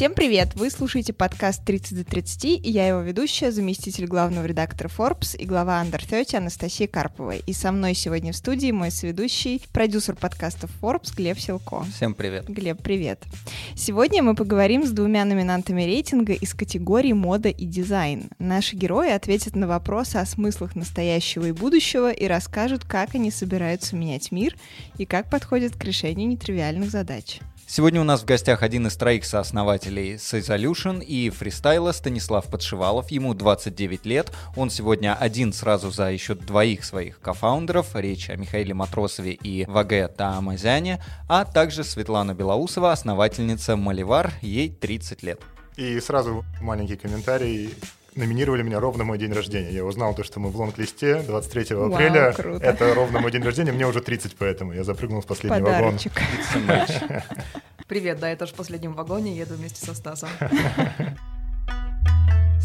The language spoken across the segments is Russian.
Всем привет! Вы слушаете подкаст 30 до 30, и я его ведущая, заместитель главного редактора Forbes и глава Under 30 Анастасия Карпова. И со мной сегодня в студии мой соведущий, продюсер подкаста Forbes Глеб Силко. Всем привет. Глеб, привет. Сегодня мы поговорим с двумя номинантами рейтинга из категории мода и дизайн. Наши герои ответят на вопросы о смыслах настоящего и будущего и расскажут, как они собираются менять мир и как подходят к решению нетривиальных задач. Сегодня у нас в гостях один из троих сооснователей Solution и фристайла Станислав Подшивалов. Ему 29 лет. Он сегодня один сразу за еще двоих своих кофаундеров. Речь о Михаиле Матросове и Ваге Таамазяне. А также Светлана Белоусова, основательница Маливар. Ей 30 лет. И сразу маленький комментарий номинировали меня ровно мой день рождения. Я узнал то, что мы в лонг-листе 23 Вау, апреля. Круто. Это ровно мой день рождения, мне уже 30, поэтому я запрыгнул в последний Подарочек. вагон. Привет, да, я тоже в последнем вагоне еду вместе со Стасом.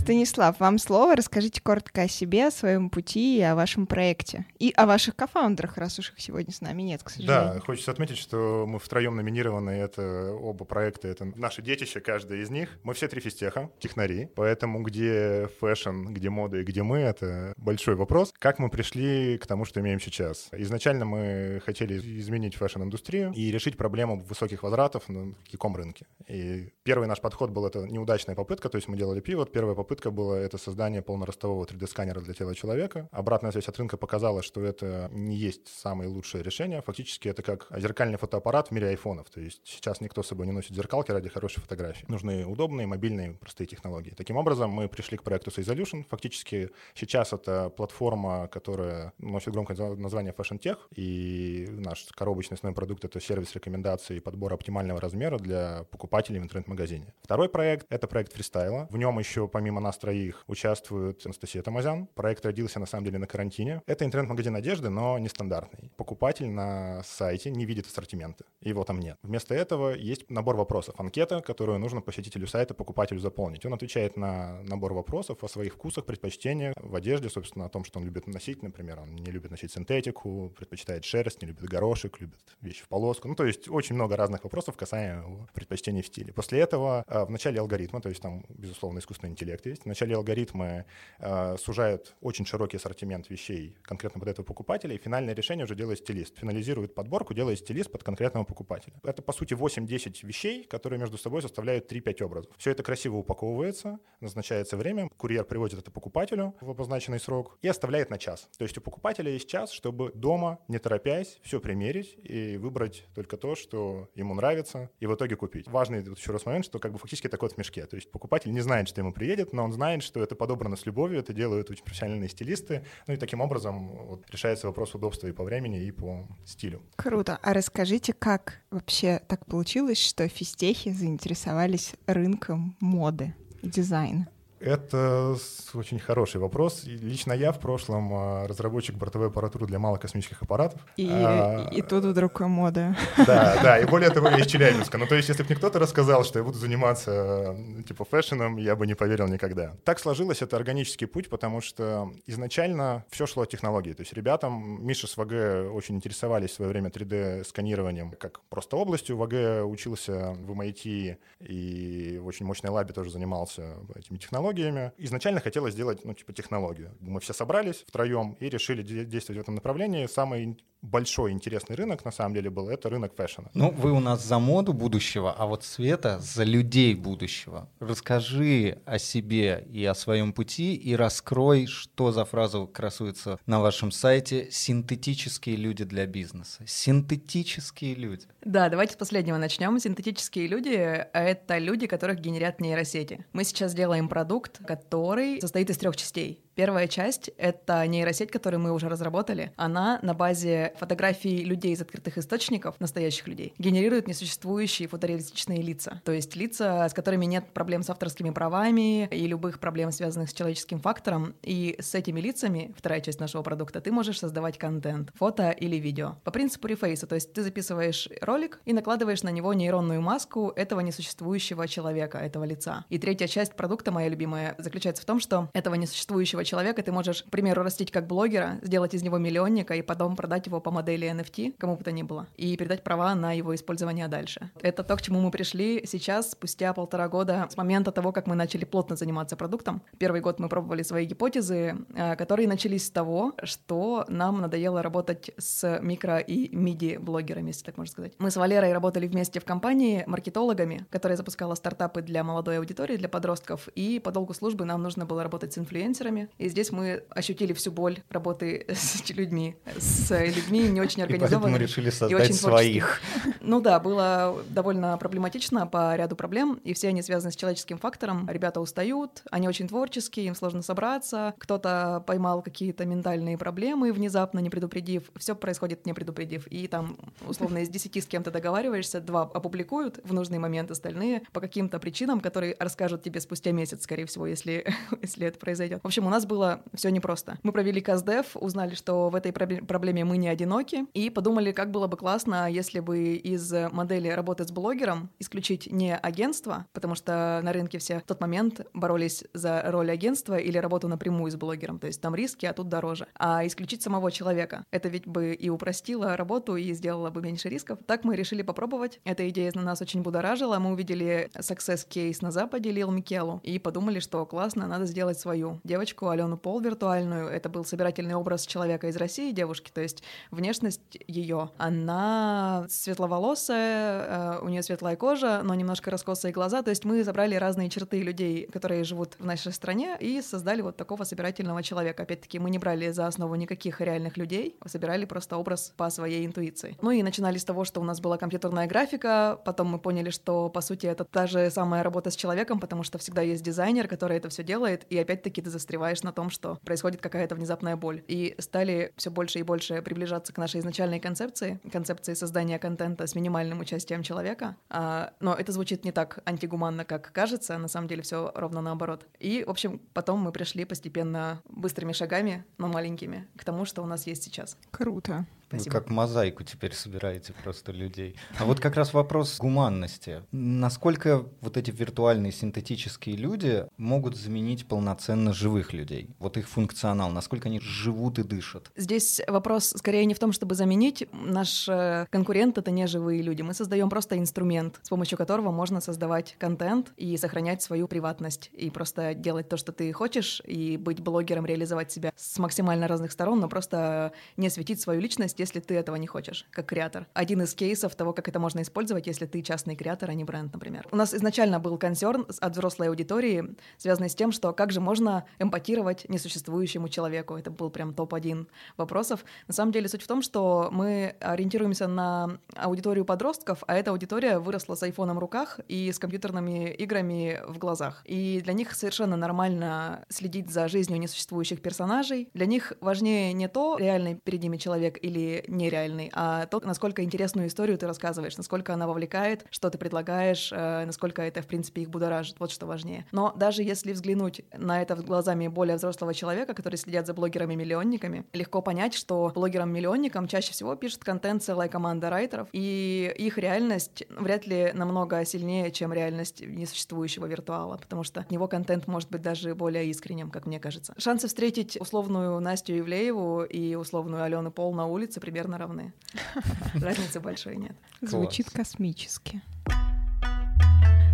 Станислав, вам слово. Расскажите коротко о себе, о своем пути и о вашем проекте. И о ваших кофаундерах, раз уж их сегодня с нами нет, к сожалению. Да, хочется отметить, что мы втроем номинированы. Это оба проекта, это наши детище, каждый из них. Мы все три физтеха, технари. Поэтому где fashion, где мода и где мы, это большой вопрос. Как мы пришли к тому, что имеем сейчас? Изначально мы хотели изменить fashion-индустрию и решить проблему высоких возвратов на каком рынке. И первый наш подход был это неудачная попытка, то есть мы делали pivot, первая попытка попытка была это создание полноростового 3D-сканера для тела человека. Обратная связь от рынка показала, что это не есть самое лучшее решение. Фактически это как зеркальный фотоаппарат в мире айфонов. То есть сейчас никто с собой не носит зеркалки ради хорошей фотографии. Нужны удобные, мобильные, простые технологии. Таким образом, мы пришли к проекту Solution. Фактически сейчас это платформа, которая носит громкое название Fashion Tech, и наш коробочный основной продукт — это сервис рекомендаций и подбор оптимального размера для покупателей в интернет-магазине. Второй проект — это проект фристайла. В нем еще помимо нас троих участвует Анастасия Тамазян. Проект родился на самом деле на карантине. Это интернет-магазин одежды, но нестандартный. Покупатель на сайте не видит ассортимента, его там нет. Вместо этого есть набор вопросов, анкета, которую нужно посетителю сайта, покупателю заполнить. Он отвечает на набор вопросов о своих вкусах, предпочтениях в одежде, собственно, о том, что он любит носить, например, он не любит носить синтетику, предпочитает шерсть, не любит горошек, любит вещи в полоску. Ну, то есть очень много разных вопросов касаемо предпочтений в стиле. После этого а, в начале алгоритма, то есть там, безусловно, искусственный интеллект есть. Вначале алгоритмы э, сужают очень широкий ассортимент вещей конкретно под этого покупателя, и финальное решение уже делает стилист. Финализирует подборку, делает стилист под конкретного покупателя. Это, по сути, 8-10 вещей, которые между собой составляют 3-5 образов. Все это красиво упаковывается, назначается время, курьер приводит это покупателю в обозначенный срок и оставляет на час. То есть у покупателя есть час, чтобы дома, не торопясь, все примерить и выбрать только то, что ему нравится, и в итоге купить. Важный вот еще раз момент, что как бы фактически это кот в мешке. То есть покупатель не знает, что ему приедет, но он знает, что это подобрано с любовью, это делают очень профессиональные стилисты. Ну и таким образом вот, решается вопрос удобства и по времени, и по стилю. Круто. А расскажите, как вообще так получилось, что физтехи заинтересовались рынком моды и дизайна? Это очень хороший вопрос. Лично я в прошлом а, разработчик бортовой аппаратуры для малокосмических аппаратов. И, а, и тут вдруг мода. Да, да, и более того, я из Челябинска. Ну, то есть, если бы мне кто-то рассказал, что я буду заниматься, типа, фэшеном, я бы не поверил никогда. Так сложилось, это органический путь, потому что изначально все шло от технологии. То есть ребятам, Миша с ВГ очень интересовались в свое время 3D-сканированием, как просто областью. ВГ учился в MIT и в очень мощной лабе тоже занимался этими технологиями технологиями. Изначально хотелось сделать, ну, типа, технологию. Мы все собрались втроем и решили действовать в этом направлении. Самый большой интересный рынок, на самом деле, был это рынок фэшена. Ну, вы у нас за моду будущего, а вот Света за людей будущего. Расскажи о себе и о своем пути и раскрой, что за фраза красуется на вашем сайте «Синтетические люди для бизнеса». Синтетические люди. Да, давайте с последнего начнем. Синтетические люди — это люди, которых генерят нейросети. Мы сейчас делаем продукт, который состоит из трех частей. Первая часть — это нейросеть, которую мы уже разработали. Она на базе фотографий людей из открытых источников, настоящих людей, генерирует несуществующие фотореалистичные лица. То есть лица, с которыми нет проблем с авторскими правами и любых проблем, связанных с человеческим фактором. И с этими лицами, вторая часть нашего продукта, ты можешь создавать контент, фото или видео. По принципу рефейса, то есть ты записываешь ролик и накладываешь на него нейронную маску этого несуществующего человека, этого лица. И третья часть продукта, моя любимая, заключается в том, что этого несуществующего человека ты можешь, к примеру, растить как блогера, сделать из него миллионника и потом продать его по модели NFT, кому бы то ни было, и передать права на его использование дальше. Это то, к чему мы пришли сейчас, спустя полтора года с момента того, как мы начали плотно заниматься продуктом. Первый год мы пробовали свои гипотезы, э, которые начались с того, что нам надоело работать с микро и миди-блогерами, если так можно сказать. Мы с Валерой работали вместе в компании маркетологами, которая запускала стартапы для молодой аудитории, для подростков, и по долгу службы нам нужно было работать с инфлюенсерами. И здесь мы ощутили всю боль работы с людьми, с людьми не очень организованными. И поэтому решили создать своих. Ну да, было довольно проблематично по ряду проблем, и все они связаны с человеческим фактором. Ребята устают, они очень творческие, им сложно собраться, кто-то поймал какие-то ментальные проблемы внезапно, не предупредив. Все происходит не предупредив. И там, условно, из десяти с кем то договариваешься, два опубликуют в нужный момент, остальные по каким-то причинам, которые расскажут тебе спустя месяц, скорее всего, если, если это произойдет. В общем, у нас было все непросто. Мы провели КАЗДЕФ, узнали, что в этой проблеме мы не одиноки, и подумали, как было бы классно, если бы из модели работы с блогером исключить не агентство, потому что на рынке все в тот момент боролись за роль агентства или работу напрямую с блогером, то есть там риски, а тут дороже, а исключить самого человека. Это ведь бы и упростило работу, и сделало бы меньше рисков. Так мы решили попробовать. Эта идея на нас очень будоражила. Мы увидели success case на Западе Лил Микелу и подумали, что классно, надо сделать свою девочку Алену Пол виртуальную. Это был собирательный образ человека из России, девушки, то есть внешность ее. Она светловолосая, э, у нее светлая кожа, но немножко раскосые глаза. То есть мы забрали разные черты людей, которые живут в нашей стране, и создали вот такого собирательного человека. Опять-таки, мы не брали за основу никаких реальных людей, а собирали просто образ по своей интуиции. Ну и начинали с того, что у нас была компьютерная графика, потом мы поняли, что, по сути, это та же самая работа с человеком, потому что всегда есть дизайнер, который это все делает, и опять-таки ты застреваешь на том, что происходит какая-то внезапная боль. И стали все больше и больше приближаться к нашей изначальной концепции, концепции создания контента с минимальным участием человека. А, но это звучит не так антигуманно, как кажется, на самом деле все ровно наоборот. И, в общем, потом мы пришли постепенно быстрыми шагами, но маленькими, к тому, что у нас есть сейчас. Круто. Спасибо. Вы как мозаику теперь собираете просто людей. А вот как раз вопрос гуманности. Насколько вот эти виртуальные синтетические люди могут заменить полноценно живых людей? Вот их функционал, насколько они живут и дышат? Здесь вопрос скорее не в том, чтобы заменить. Наш э, конкурент — это не живые люди. Мы создаем просто инструмент, с помощью которого можно создавать контент и сохранять свою приватность, и просто делать то, что ты хочешь, и быть блогером, реализовать себя с максимально разных сторон, но просто не светить свою личность, если ты этого не хочешь, как креатор. Один из кейсов того, как это можно использовать, если ты частный креатор, а не бренд, например. У нас изначально был консерн от взрослой аудитории, связанный с тем, что как же можно эмпатировать несуществующему человеку. Это был прям топ-1 вопросов. На самом деле суть в том, что мы ориентируемся на аудиторию подростков, а эта аудитория выросла с айфоном в руках и с компьютерными играми в глазах. И для них совершенно нормально следить за жизнью несуществующих персонажей. Для них важнее не то, реальный перед ними человек или нереальный, а то, насколько интересную историю ты рассказываешь, насколько она вовлекает, что ты предлагаешь, э, насколько это, в принципе, их будоражит. Вот что важнее. Но даже если взглянуть на это глазами более взрослого человека, который следят за блогерами-миллионниками, легко понять, что блогерам-миллионникам чаще всего пишет контент целая команда райтеров, и их реальность вряд ли намного сильнее, чем реальность несуществующего виртуала, потому что от него контент может быть даже более искренним, как мне кажется. Шансы встретить условную Настю Ивлееву и условную Алену Пол на улице примерно равны. Разницы большой нет. Звучит космически.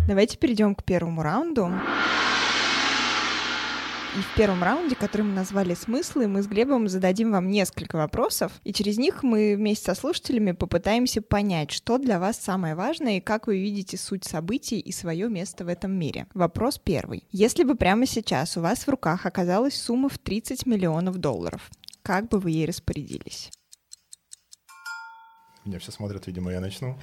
Давайте перейдем к первому раунду. И в первом раунде, который мы назвали «Смыслы», мы с Глебом зададим вам несколько вопросов, и через них мы вместе со слушателями попытаемся понять, что для вас самое важное и как вы видите суть событий и свое место в этом мире. Вопрос первый. Если бы прямо сейчас у вас в руках оказалась сумма в 30 миллионов долларов, как бы вы ей распорядились? Меня все смотрят, видимо, я начну.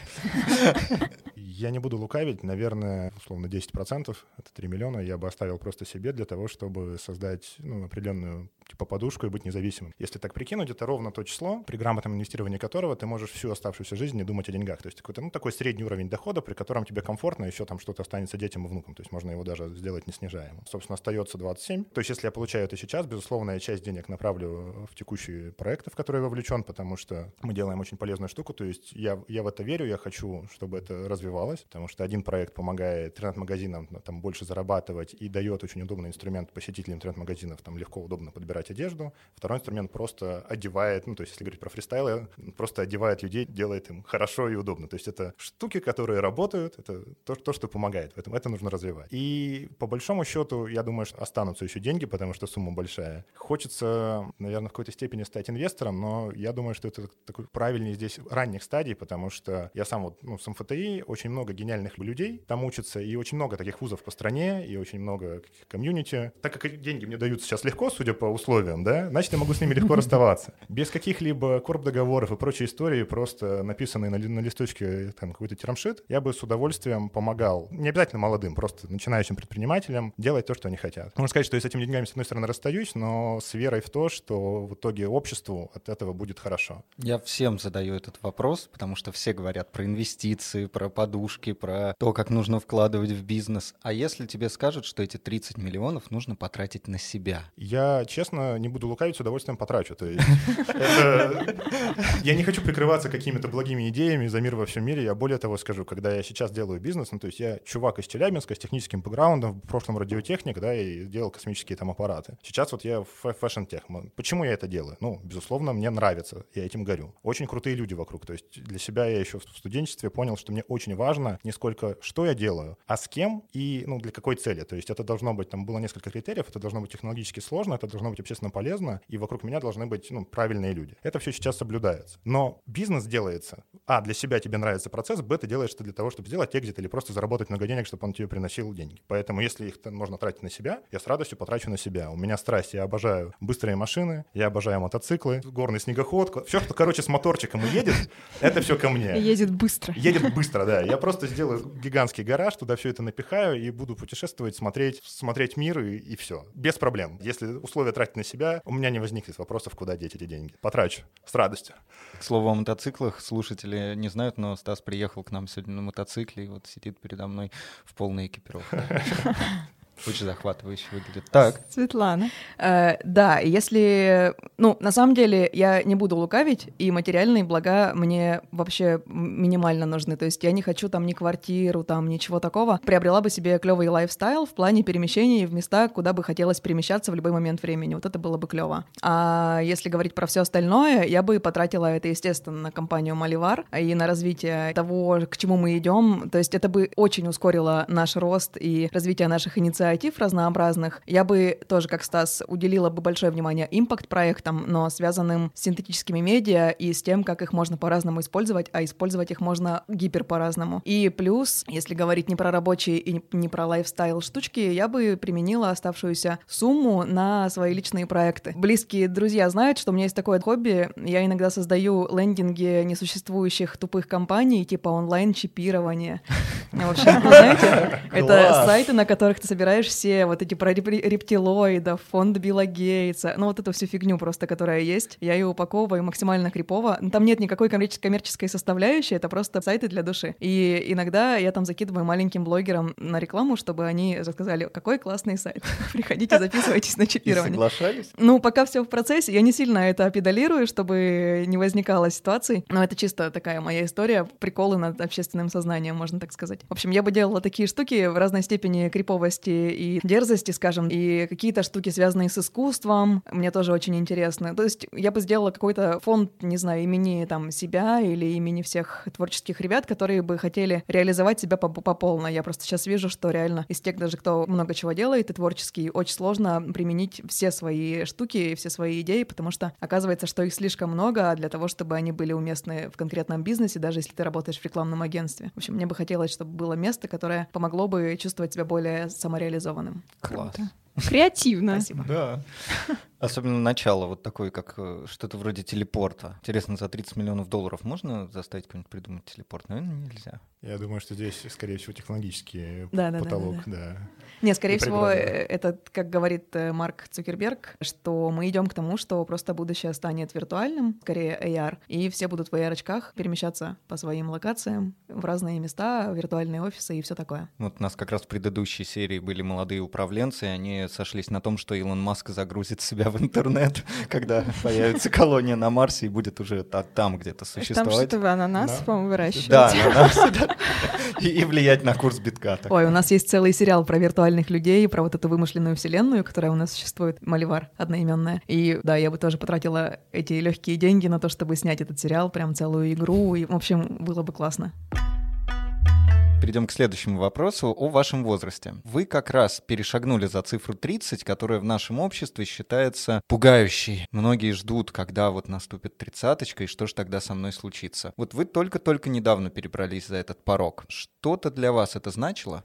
Я не буду лукавить, наверное, условно 10%, это 3 миллиона, я бы оставил просто себе для того, чтобы создать ну, определенную типа подушку и быть независимым. Если так прикинуть, это ровно то число, при грамотном инвестировании которого ты можешь всю оставшуюся жизнь не думать о деньгах. То есть какой-то ну, такой средний уровень дохода, при котором тебе комфортно, еще там что-то останется детям и внукам. То есть можно его даже сделать не снижаемым. Собственно, остается 27. То есть если я получаю это сейчас, безусловно, я часть денег направлю в текущие проекты, в которые я вовлечен, потому что мы делаем очень полезную штуку. То есть я, я в это верю, я хочу, чтобы это развивалось развивалась, потому что один проект помогает интернет-магазинам ну, там больше зарабатывать и дает очень удобный инструмент посетителям интернет-магазинов, там легко, удобно подбирать одежду. Второй инструмент просто одевает, ну, то есть если говорить про фристайлы, просто одевает людей, делает им хорошо и удобно. То есть это штуки, которые работают, это то, то что помогает, поэтому это нужно развивать. И по большому счету, я думаю, что останутся еще деньги, потому что сумма большая. Хочется, наверное, в какой-то степени стать инвестором, но я думаю, что это такой правильный здесь ранних стадий, потому что я сам вот ну, с МФТИ, очень много гениальных людей там учатся, и очень много таких вузов по стране, и очень много комьюнити. Так как деньги мне даются сейчас легко, судя по условиям, да, значит, я могу с ними легко расставаться. Без каких-либо корп договоров и прочей истории, просто написанные на, на листочке там какой-то термшит, я бы с удовольствием помогал, не обязательно молодым, просто начинающим предпринимателям делать то, что они хотят. Можно сказать, что я с этими деньгами, с одной стороны, расстаюсь, но с верой в то, что в итоге обществу от этого будет хорошо. Я всем задаю этот вопрос, потому что все говорят про инвестиции, про подушки, про то, как нужно вкладывать в бизнес. А если тебе скажут, что эти 30 миллионов нужно потратить на себя? Я, честно, не буду лукавить, с удовольствием потрачу. Я не хочу прикрываться какими-то благими идеями за мир во всем мире. Я более того скажу, когда я сейчас делаю бизнес, ну, то есть я чувак из Челябинска с техническим бэкграундом, в прошлом радиотехник, да, и делал космические там аппараты. Сейчас вот я в фэшн-тех. Почему я это делаю? Ну, безусловно, мне нравится, я этим горю. Очень крутые люди вокруг. То есть для себя я еще в студенчестве понял, что мне очень важно не сколько, что я делаю, а с кем и, ну, для какой цели. То есть это должно быть, там было несколько критериев, это должно быть технологически сложно, это должно быть общественно полезно, и вокруг меня должны быть, ну, правильные люди. Это все сейчас соблюдается. Но бизнес делается, а, для себя тебе нравится процесс, б, ты делаешь это для того, чтобы сделать экзит или просто заработать много денег, чтобы он тебе приносил деньги. Поэтому если их можно тратить на себя, я с радостью потрачу на себя. У меня страсть, я обожаю быстрые машины, я обожаю мотоциклы, горный снегоход, все, что, короче, с моторчиком и едет, это все ко мне. Едет быстро. Едет быстро, да. Я просто сделаю гигантский гараж, туда все это напихаю и буду путешествовать, смотреть, смотреть мир и, и все. Без проблем. Если условия тратить на себя, у меня не возникнет вопросов, куда деть эти деньги. Потрачу. С радостью. К слову о мотоциклах, слушатели не знают, но Стас приехал к нам сегодня на мотоцикле и вот сидит передо мной в полной экипировке. Очень захватывающе выглядит. Так. Светлана. Э, да, если... Ну, на самом деле, я не буду лукавить, и материальные блага мне вообще минимально нужны. То есть я не хочу там ни квартиру, там ничего такого. Приобрела бы себе клевый лайфстайл в плане перемещений в места, куда бы хотелось перемещаться в любой момент времени. Вот это было бы клево. А если говорить про все остальное, я бы потратила это, естественно, на компанию Маливар и на развитие того, к чему мы идем. То есть это бы очень ускорило наш рост и развитие наших инициатив инициатив разнообразных, я бы тоже, как Стас, уделила бы большое внимание импакт-проектам, но связанным с синтетическими медиа и с тем, как их можно по-разному использовать, а использовать их можно гипер по-разному. И плюс, если говорить не про рабочие и не про лайфстайл штучки, я бы применила оставшуюся сумму на свои личные проекты. Близкие друзья знают, что у меня есть такое хобби. Я иногда создаю лендинги несуществующих тупых компаний, типа онлайн-чипирование. В общем, знаете, это сайты, на которых ты собираешь читаешь все вот эти про рептилоидов, фонд Билла Гейтса, ну вот эту всю фигню просто, которая есть, я ее упаковываю максимально крипово. Ну, там нет никакой коммерческой составляющей, это просто сайты для души. И иногда я там закидываю маленьким блогерам на рекламу, чтобы они рассказали, какой классный сайт. Приходите, записывайтесь на чипирование. соглашались? Ну, пока все в процессе, я не сильно это педалирую, чтобы не возникало ситуаций, но это чисто такая моя история, приколы над общественным сознанием, можно так сказать. В общем, я бы делала такие штуки в разной степени криповости и дерзости, скажем, и какие-то штуки, связанные с искусством, мне тоже очень интересны. То есть я бы сделала какой-то фонд, не знаю, имени там себя или имени всех творческих ребят, которые бы хотели реализовать себя по, по полной. Я просто сейчас вижу, что реально из тех даже, кто много чего делает и творческий, очень сложно применить все свои штуки и все свои идеи, потому что оказывается, что их слишком много для того, чтобы они были уместны в конкретном бизнесе, даже если ты работаешь в рекламном агентстве. В общем, мне бы хотелось, чтобы было место, которое помогло бы чувствовать себя более самореализованным реализованным. Класс. Креативно. Спасибо. Да. Особенно начало, вот такое, как э, что-то вроде телепорта. Интересно, за 30 миллионов долларов можно заставить кого-нибудь придумать телепорт? Наверное, нельзя. Я думаю, что здесь, скорее всего, технологический да, потолок, да. да. Не, скорее всего, э, это, как говорит э, Марк Цукерберг, что мы идем к тому, что просто будущее станет виртуальным, скорее AR, и все будут в AR-очках перемещаться по своим локациям в разные места, виртуальные офисы и все такое. Вот у нас как раз в предыдущей серии были молодые управленцы, и они сошлись на том, что Илон Маск загрузит себя в интернет, когда появится колония на Марсе и будет уже там где-то существовать. Там что-то вы ананас, Да. по-моему, выращиваете. Да, ананасы, да. И, и влиять на курс битка. так. Ой, у нас есть целый сериал про виртуальных людей, про вот эту вымышленную вселенную, которая у нас существует, Маливар, одноименная. И да, я бы тоже потратила эти легкие деньги на то, чтобы снять этот сериал, прям целую игру, и, в общем, было бы классно. Перейдем к следующему вопросу о вашем возрасте. Вы как раз перешагнули за цифру 30, которая в нашем обществе считается пугающей. Многие ждут, когда вот наступит тридцаточка, и что же тогда со мной случится. Вот вы только-только недавно перебрались за этот порог. Что-то для вас это значило?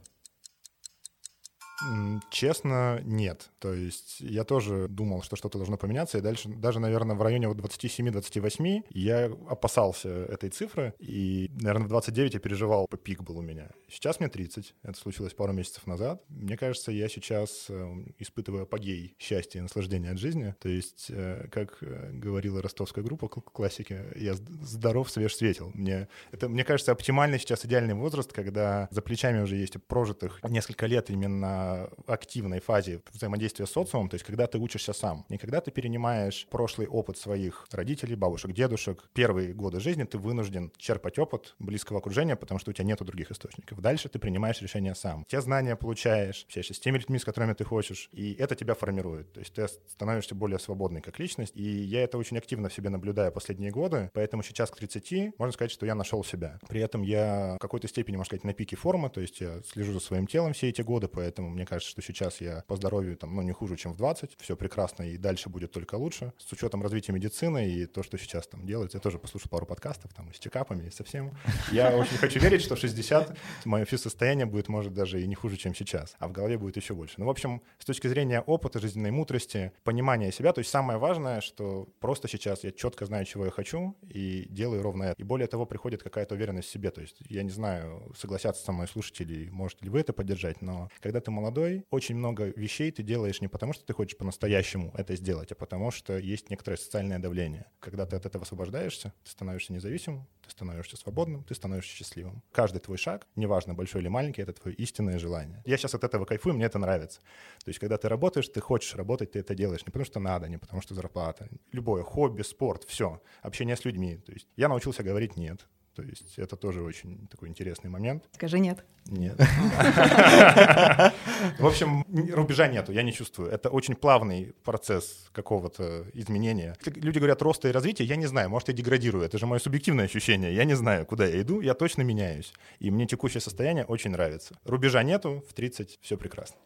Честно, нет. То есть я тоже думал, что что-то должно поменяться, и дальше, даже, наверное, в районе вот 27-28 я опасался этой цифры, и, наверное, в 29 я переживал, пик был у меня. Сейчас мне 30, это случилось пару месяцев назад. Мне кажется, я сейчас э, испытываю апогей счастья и наслаждения от жизни. То есть, э, как э, говорила ростовская группа кл- классики, я здоров, свеж, светел. Мне, это, мне кажется, оптимальный сейчас идеальный возраст, когда за плечами уже есть прожитых несколько лет именно активной фазе взаимодействия с социумом, то есть когда ты учишься сам. Не когда ты перенимаешь прошлый опыт своих родителей, бабушек, дедушек. Первые годы жизни ты вынужден черпать опыт близкого окружения, потому что у тебя нету других источников. Дальше ты принимаешь решения сам. Те знания получаешь, общаешься с теми людьми, с которыми ты хочешь, и это тебя формирует. То есть ты становишься более свободной как личность. И я это очень активно в себе наблюдаю последние годы, поэтому сейчас к 30 можно сказать, что я нашел себя. При этом я в какой-то степени, можно сказать, на пике формы, то есть я слежу за своим телом все эти годы, поэтому мне кажется, что сейчас я по здоровью там, ну, не хуже, чем в 20, все прекрасно, и дальше будет только лучше. С учетом развития медицины и то, что сейчас там делается, я тоже послушал пару подкастов там и с чекапами, и со всем. Я очень хочу верить, что в 60 мое физсостояние будет, может, даже и не хуже, чем сейчас, а в голове будет еще больше. Ну, в общем, с точки зрения опыта, жизненной мудрости, понимания себя, то есть самое важное, что просто сейчас я четко знаю, чего я хочу, и делаю ровно это. И более того, приходит какая-то уверенность в себе. То есть я не знаю, согласятся со мной слушатели, можете ли вы это поддержать, но когда ты молодой, очень много вещей ты делаешь не потому, что ты хочешь по-настоящему это сделать, а потому что есть некоторое социальное давление. Когда ты от этого освобождаешься, ты становишься независимым, ты становишься свободным, ты становишься счастливым. Каждый твой шаг, неважно, большой или маленький, это твое истинное желание. Я сейчас от этого кайфую, мне это нравится. То есть, когда ты работаешь, ты хочешь работать, ты это делаешь не потому, что надо, не потому, что зарплата. Любое хобби, спорт, все. Общение с людьми. То есть, я научился говорить «нет». То есть это тоже очень такой интересный момент. Скажи нет. Нет. В общем, рубежа нету, я не чувствую. Это очень плавный процесс какого-то изменения. Люди говорят роста и развития, я не знаю, может, я деградирую. Это же мое субъективное ощущение. Я не знаю, куда я иду, я точно меняюсь. И мне текущее состояние очень нравится. Рубежа нету, в 30 все прекрасно.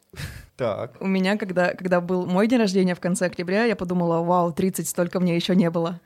Так. У меня, когда, когда был мой день рождения в конце октября, я подумала, вау, 30 столько мне еще не было.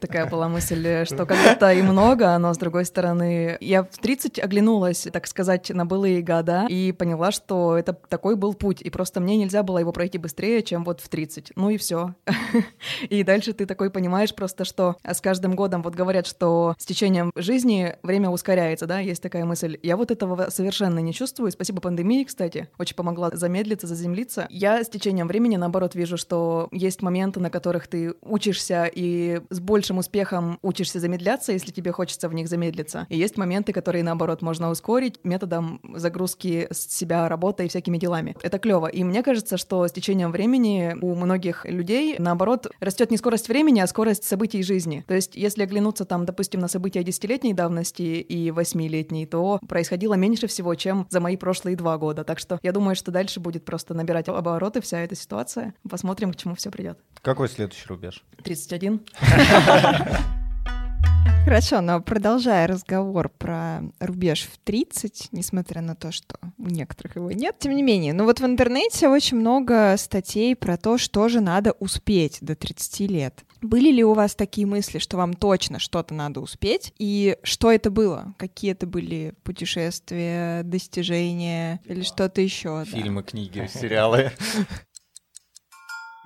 Такая была мысль, что когда-то и много, но с другой стороны, я в 30 оглянулась, так сказать, на былые года и поняла, что это такой был путь, и просто мне нельзя было его пройти быстрее, чем вот в 30. Ну и все. И дальше ты такой понимаешь просто, что с каждым годом вот говорят, что с течением жизни время ускоряется, да, есть такая мысль. Я вот этого совершенно не чувствую. Спасибо пандемии, кстати, очень помогла замедлиться, заземлиться. Я с течением времени, наоборот, вижу, что есть моменты, на которых ты учишься и с большим успехом учишься замедляться, если тебе хочется в них замедлиться. И есть моменты, которые, наоборот, можно ускорить методом загрузки с себя работой и всякими делами. Это клево. И мне кажется, что с течением времени у многих людей, наоборот, растет не скорость времени, а скорость событий жизни. То есть, если оглянуться там, допустим, на события десятилетней давности и восьмилетней, то происходило меньше всего, чем за мои прошлые два года. Так что я думаю, что дальше будет просто набирать обороты вся эта ситуация. Посмотрим, к чему все придет. Какой следующий рубеж? 31. Хорошо, но продолжая разговор про рубеж в 30, несмотря на то, что у некоторых его нет, тем не менее, ну вот в интернете очень много статей про то, что же надо успеть до 30 лет. Были ли у вас такие мысли, что вам точно что-то надо успеть? И что это было? Какие это были путешествия, достижения или что-то еще? Фильмы, книги, сериалы.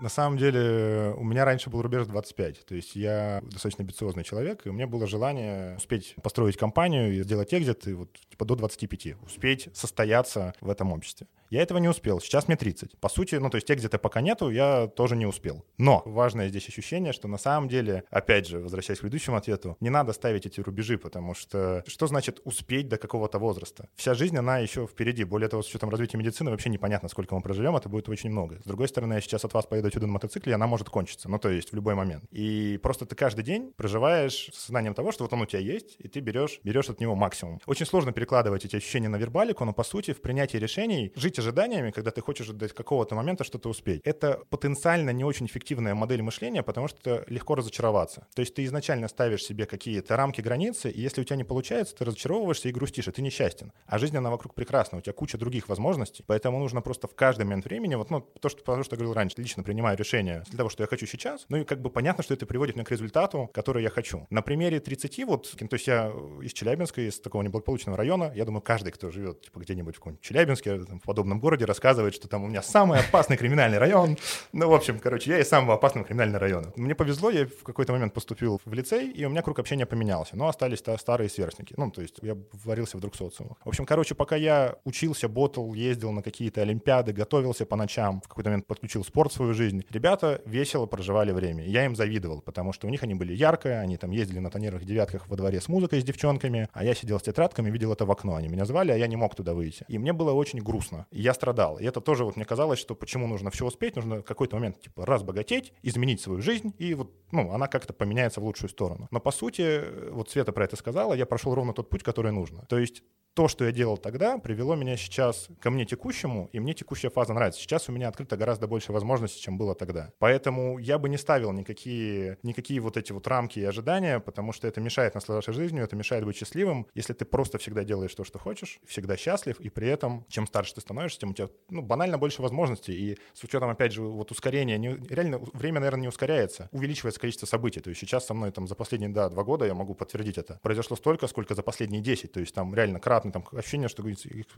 На самом деле, у меня раньше был рубеж 25. То есть я достаточно амбициозный человек, и у меня было желание успеть построить компанию и сделать экзит и вот, типа, до 25. Успеть состояться в этом обществе. Я этого не успел. Сейчас мне 30. По сути, ну, то есть те, где-то пока нету, я тоже не успел. Но важное здесь ощущение, что на самом деле, опять же, возвращаясь к предыдущему ответу, не надо ставить эти рубежи, потому что что значит успеть до какого-то возраста? Вся жизнь, она еще впереди. Более того, с учетом развития медицины вообще непонятно, сколько мы проживем, это будет очень много. С другой стороны, я сейчас от вас поеду отсюда на мотоцикле, и она может кончиться. Ну, то есть в любой момент. И просто ты каждый день проживаешь с сознанием того, что вот он у тебя есть, и ты берешь, берешь от него максимум. Очень сложно перекладывать эти ощущения на вербалику, но по сути в принятии решений жить ожиданиями, когда ты хочешь до какого-то момента что-то успеть, это потенциально не очень эффективная модель мышления, потому что легко разочароваться. То есть ты изначально ставишь себе какие-то рамки, границы, и если у тебя не получается, ты разочаровываешься и грустишь, и ты несчастен. А жизнь, она вокруг прекрасна, у тебя куча других возможностей, поэтому нужно просто в каждый момент времени, вот ну, то, что, то, что я говорил раньше, лично принимаю решение для того, что я хочу сейчас, ну и как бы понятно, что это приводит меня к результату, который я хочу. На примере 30 вот, то есть я из Челябинска, из такого неблагополучного района, я думаю, каждый, кто живет типа, где-нибудь в Челябинске, там, в городе, рассказывает, что там у меня самый опасный криминальный район. Ну, в общем, короче, я из самого опасного криминального района. Мне повезло, я в какой-то момент поступил в лицей, и у меня круг общения поменялся, но остались старые сверстники. Ну, то есть я варился в друг социумах. В общем, короче, пока я учился, ботал, ездил на какие-то олимпиады, готовился по ночам, в какой-то момент подключил спорт в свою жизнь, ребята весело проживали время. Я им завидовал, потому что у них они были яркие, они там ездили на тонированных девятках во дворе с музыкой, с девчонками, а я сидел с тетрадками, видел это в окно. Они меня звали, а я не мог туда выйти. И мне было очень грустно. Я страдал. И это тоже вот мне казалось, что почему нужно все успеть, нужно в какой-то момент типа разбогатеть, изменить свою жизнь, и вот, ну, она как-то поменяется в лучшую сторону. Но по сути, вот Света про это сказала, я прошел ровно тот путь, который нужно. То есть то, что я делал тогда, привело меня сейчас ко мне текущему, и мне текущая фаза нравится. Сейчас у меня открыто гораздо больше возможностей, чем было тогда. Поэтому я бы не ставил никакие, никакие вот эти вот рамки и ожидания, потому что это мешает наслаждаться жизнью, это мешает быть счастливым. Если ты просто всегда делаешь то, что хочешь, всегда счастлив, и при этом, чем старше ты становишься, тем у тебя, ну, банально больше возможностей. И с учетом, опять же, вот ускорения, не, реально время, наверное, не ускоряется, увеличивается количество событий. То есть сейчас со мной там за последние, да, два года я могу подтвердить это. Произошло столько, сколько за последние 10. То есть там реально кратно кратный, там ощущение, что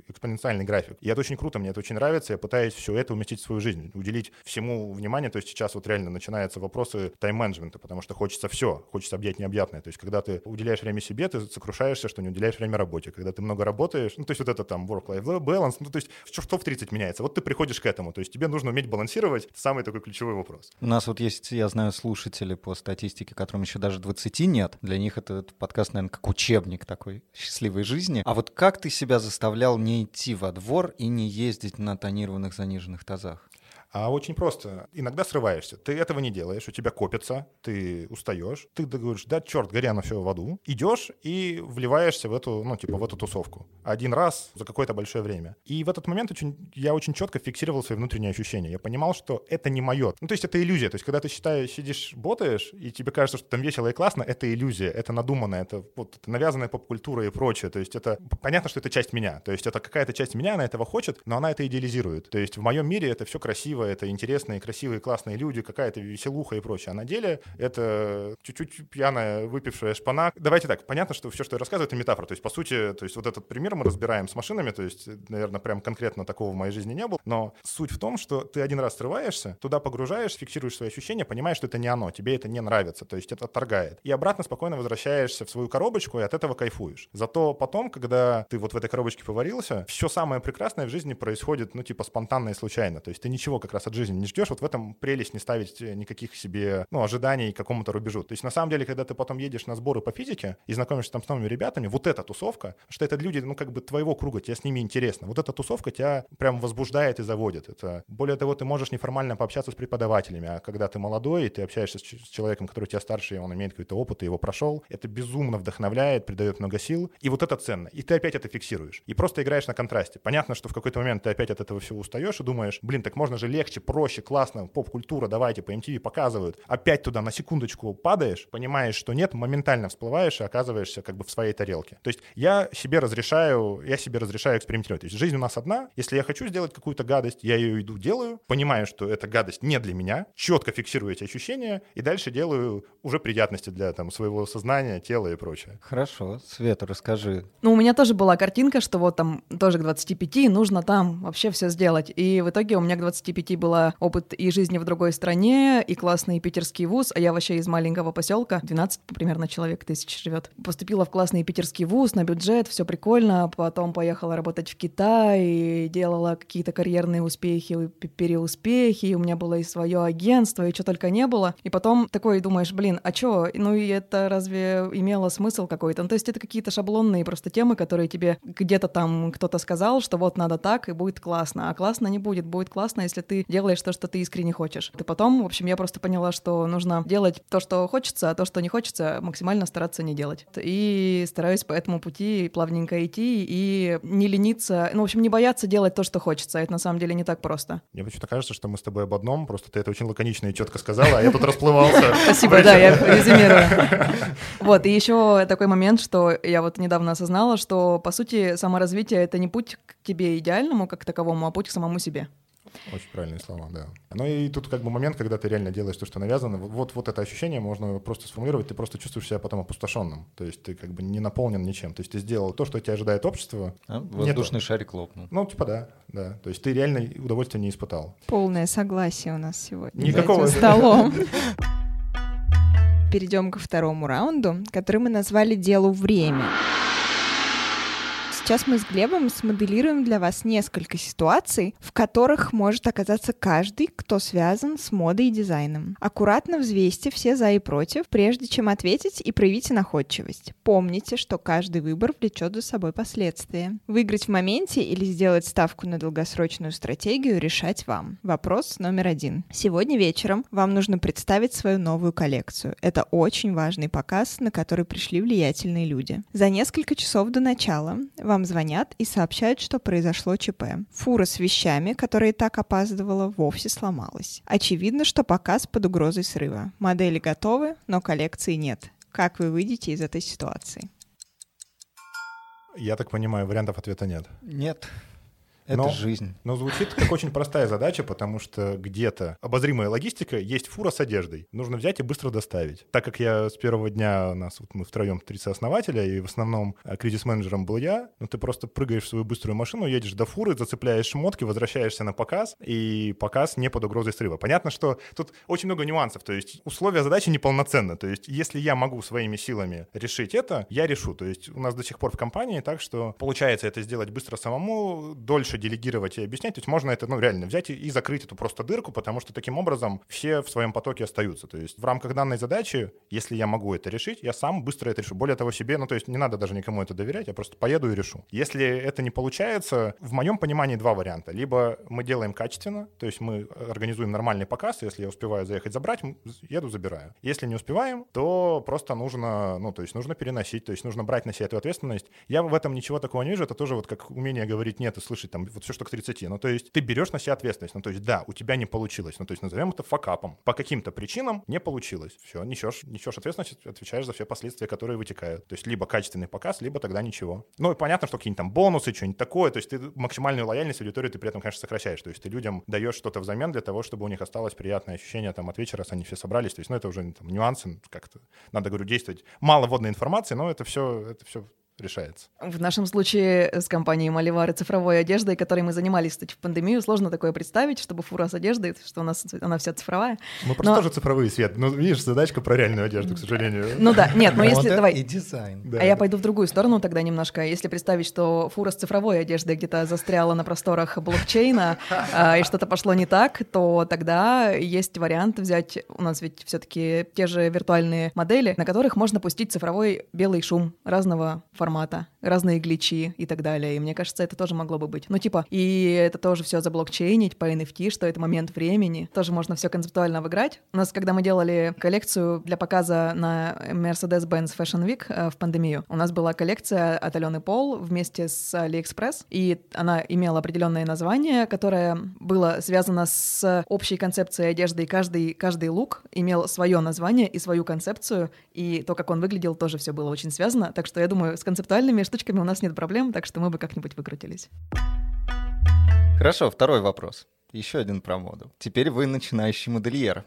экспоненциальный график. И это очень круто, мне это очень нравится, я пытаюсь все это уместить в свою жизнь, уделить всему внимание, то есть сейчас вот реально начинаются вопросы тайм-менеджмента, потому что хочется все, хочется объять необъятное, то есть когда ты уделяешь время себе, ты сокрушаешься, что не уделяешь время работе, когда ты много работаешь, ну то есть вот это там work-life balance, ну то есть что, что в 30 меняется, вот ты приходишь к этому, то есть тебе нужно уметь балансировать, самый такой ключевой вопрос. У нас вот есть, я знаю, слушатели по статистике, которым еще даже 20 нет, для них этот подкаст, наверное, как учебник такой счастливой жизни. А вот как ты себя заставлял не идти во двор и не ездить на тонированных заниженных тазах? А очень просто. Иногда срываешься. Ты этого не делаешь, у тебя копится, ты устаешь, ты говоришь, да, черт, горя на все в аду. Идешь и вливаешься в эту, ну, типа, в эту тусовку. Один раз за какое-то большое время. И в этот момент очень, я очень четко фиксировал свои внутренние ощущения. Я понимал, что это не мое. Ну, то есть это иллюзия. То есть когда ты считаешь, сидишь, ботаешь, и тебе кажется, что там весело и классно, это иллюзия, это надуманное, это вот это навязанная поп-культура и прочее. То есть это понятно, что это часть меня. То есть это какая-то часть меня, она этого хочет, но она это идеализирует. То есть в моем мире это все красиво, это интересные, красивые, классные люди, какая-то веселуха и прочее. А на деле это чуть-чуть пьяная, выпившая шпана. Давайте так, понятно, что все, что я рассказываю, это метафора. То есть, по сути, то есть вот этот пример мы разбираем с машинами, то есть, наверное, прям конкретно такого в моей жизни не было. Но суть в том, что ты один раз срываешься, туда погружаешь, фиксируешь свои ощущения, понимаешь, что это не оно, тебе это не нравится, то есть это отторгает. И обратно спокойно возвращаешься в свою коробочку и от этого кайфуешь. Зато потом, когда ты вот в этой коробочке поварился, все самое прекрасное в жизни происходит, ну, типа, спонтанно и случайно. То есть ты ничего как раз от жизни не ждешь. Вот в этом прелесть не ставить э, никаких себе, ну, ожиданий какому-то рубежу. То есть на самом деле, когда ты потом едешь на сборы по физике и знакомишься там с новыми ребятами, вот эта тусовка, что это люди, ну, как бы твоего круга, тебе с ними интересно. Вот эта тусовка тебя прям возбуждает и заводит. Это, более того, ты можешь неформально пообщаться с преподавателями, а когда ты молодой, и ты общаешься с, с человеком, который тебя старше, и он имеет какой-то опыт, и его прошел, это безумно вдохновляет, придает много сил, и вот это ценно. И ты опять это фиксируешь. И просто играешь на контрасте. Понятно, что в какой-то момент ты опять от этого всего устаешь и думаешь, блин, так можно же легче, проще, классно, поп-культура, давайте, по MTV показывают. Опять туда на секундочку падаешь, понимаешь, что нет, моментально всплываешь и оказываешься как бы в своей тарелке. То есть я себе разрешаю, я себе разрешаю экспериментировать. То есть жизнь у нас одна. Если я хочу сделать какую-то гадость, я ее иду делаю, понимаю, что эта гадость не для меня, четко фиксирую эти ощущения и дальше делаю уже приятности для там своего сознания, тела и прочее. Хорошо. Света, расскажи. Ну, у меня тоже была картинка, что вот там тоже к 25 нужно там вообще все сделать. И в итоге у меня к 25 детей был опыт и жизни в другой стране, и классный питерский вуз, а я вообще из маленького поселка, 12 примерно человек тысяч живет. Поступила в классный питерский вуз на бюджет, все прикольно, потом поехала работать в Китай, делала какие-то карьерные успехи, переуспехи, у меня было и свое агентство, и что только не было. И потом такой думаешь, блин, а чё, ну и это разве имело смысл какой-то? Ну, то есть это какие-то шаблонные просто темы, которые тебе где-то там кто-то сказал, что вот надо так, и будет классно. А классно не будет. Будет классно, если ты делаешь то, что ты искренне хочешь. И потом, в общем, я просто поняла, что нужно делать то, что хочется, а то, что не хочется, максимально стараться не делать. И стараюсь по этому пути плавненько идти и не лениться, ну, в общем, не бояться делать то, что хочется. Это на самом деле не так просто. Мне почему-то кажется, что мы с тобой об одном, просто ты это очень лаконично и четко сказала, а я тут расплывался. Спасибо, да, я резюмирую. Вот, и еще такой момент, что я вот недавно осознала, что, по сути, саморазвитие — это не путь к тебе идеальному как таковому, а путь к самому себе. Очень правильные слова, да. Ну и тут как бы момент, когда ты реально делаешь то, что навязано. Вот, вот это ощущение можно просто сформулировать, ты просто чувствуешь себя потом опустошенным. То есть ты как бы не наполнен ничем. То есть ты сделал то, что тебя ожидает общество. А? Воздушный нету. шарик лопнул. Ну, типа да, да. То есть ты реально удовольствия не испытал. Полное согласие у нас сегодня. Никакого. столом. Перейдем ко второму раунду, который мы назвали «Делу время». Сейчас мы с Глебом смоделируем для вас несколько ситуаций, в которых может оказаться каждый, кто связан с модой и дизайном. Аккуратно взвесьте все за и против, прежде чем ответить и проявите находчивость. Помните, что каждый выбор влечет за собой последствия. Выиграть в моменте или сделать ставку на долгосрочную стратегию решать вам. Вопрос номер один. Сегодня вечером вам нужно представить свою новую коллекцию. Это очень важный показ, на который пришли влиятельные люди. За несколько часов до начала вам вам звонят и сообщают, что произошло ЧП. Фура с вещами, которая и так опаздывала, вовсе сломалась. Очевидно, что показ под угрозой срыва. Модели готовы, но коллекции нет. Как вы выйдете из этой ситуации? Я так понимаю, вариантов ответа нет. Нет. Это но, жизнь. Но звучит как очень простая задача, потому что где-то обозримая логистика, есть фура с одеждой. Нужно взять и быстро доставить. Так как я с первого дня, у нас вот мы втроем три основателя, и в основном э, кризис-менеджером был я, ну ты просто прыгаешь в свою быструю машину, едешь до фуры, зацепляешь шмотки, возвращаешься на показ, и показ не под угрозой срыва. Понятно, что тут очень много нюансов, то есть условия задачи неполноценны. То есть если я могу своими силами решить это, я решу. То есть у нас до сих пор в компании так, что получается это сделать быстро самому, дольше дальше делегировать и объяснять. То есть можно это, ну, реально взять и, и закрыть эту просто дырку, потому что таким образом все в своем потоке остаются. То есть в рамках данной задачи, если я могу это решить, я сам быстро это решу. Более того, себе, ну, то есть не надо даже никому это доверять, я просто поеду и решу. Если это не получается, в моем понимании два варианта. Либо мы делаем качественно, то есть мы организуем нормальный показ, если я успеваю заехать забрать, еду, забираю. Если не успеваем, то просто нужно, ну, то есть нужно переносить, то есть нужно брать на себя эту ответственность. Я в этом ничего такого не вижу, это тоже вот как умение говорить нет и слышать там вот все, что к 30. Ну, то есть ты берешь на себя ответственность. Ну, то есть да, у тебя не получилось. Ну, то есть назовем это факапом. По каким-то причинам не получилось. Все, несешь, несешь ответственность, отвечаешь за все последствия, которые вытекают. То есть либо качественный показ, либо тогда ничего. Ну, и понятно, что какие-нибудь там бонусы, что-нибудь такое. То есть ты максимальную лояльность аудитории ты при этом, конечно, сокращаешь. То есть ты людям даешь что-то взамен для того, чтобы у них осталось приятное ощущение там от вечера, раз они все собрались. То есть, ну, это уже там, нюансы, как-то надо, говорю, действовать. Мало водной информации, но это все, это все решается. В нашем случае с компанией Маливары цифровой одеждой, которой мы занимались, кстати, в пандемию, сложно такое представить, чтобы фура с одеждой, что у нас она вся цифровая. Мы просто но... тоже цифровые свет. Ну, видишь, задачка про реальную одежду, к сожалению. Ну да, нет, но если... Давай. И дизайн. А я пойду в другую сторону тогда немножко. Если представить, что фура с цифровой одеждой где-то застряла на просторах блокчейна, а, и что-то пошло не так, то тогда есть вариант взять... У нас ведь все таки те же виртуальные модели, на которых можно пустить цифровой белый шум разного формата формата, разные гличи и так далее. И мне кажется, это тоже могло бы быть. Ну, типа, и это тоже все заблокчейнить по NFT, что это момент времени. Тоже можно все концептуально обыграть. У нас, когда мы делали коллекцию для показа на Mercedes-Benz Fashion Week э, в пандемию, у нас была коллекция от Алены Пол вместе с AliExpress, и она имела определенное название, которое было связано с общей концепцией одежды, и каждый, каждый лук имел свое название и свою концепцию, и то, как он выглядел, тоже все было очень связано. Так что я думаю, с концептуальными штучками у нас нет проблем, так что мы бы как-нибудь выкрутились. Хорошо, второй вопрос. Еще один про моду. Теперь вы начинающий модельер.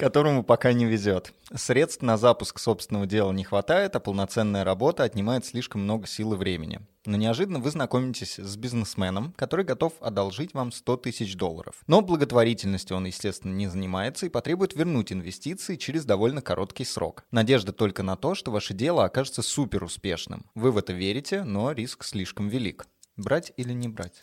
Которому пока не везет. Средств на запуск собственного дела не хватает, а полноценная работа отнимает слишком много сил и времени. Но неожиданно вы знакомитесь с бизнесменом, который готов одолжить вам 100 тысяч долларов. Но благотворительностью он, естественно, не занимается и потребует вернуть инвестиции через довольно короткий срок. Надежда только на то, что ваше дело окажется супер успешным. Вы в это верите, но риск слишком велик. Брать или не брать?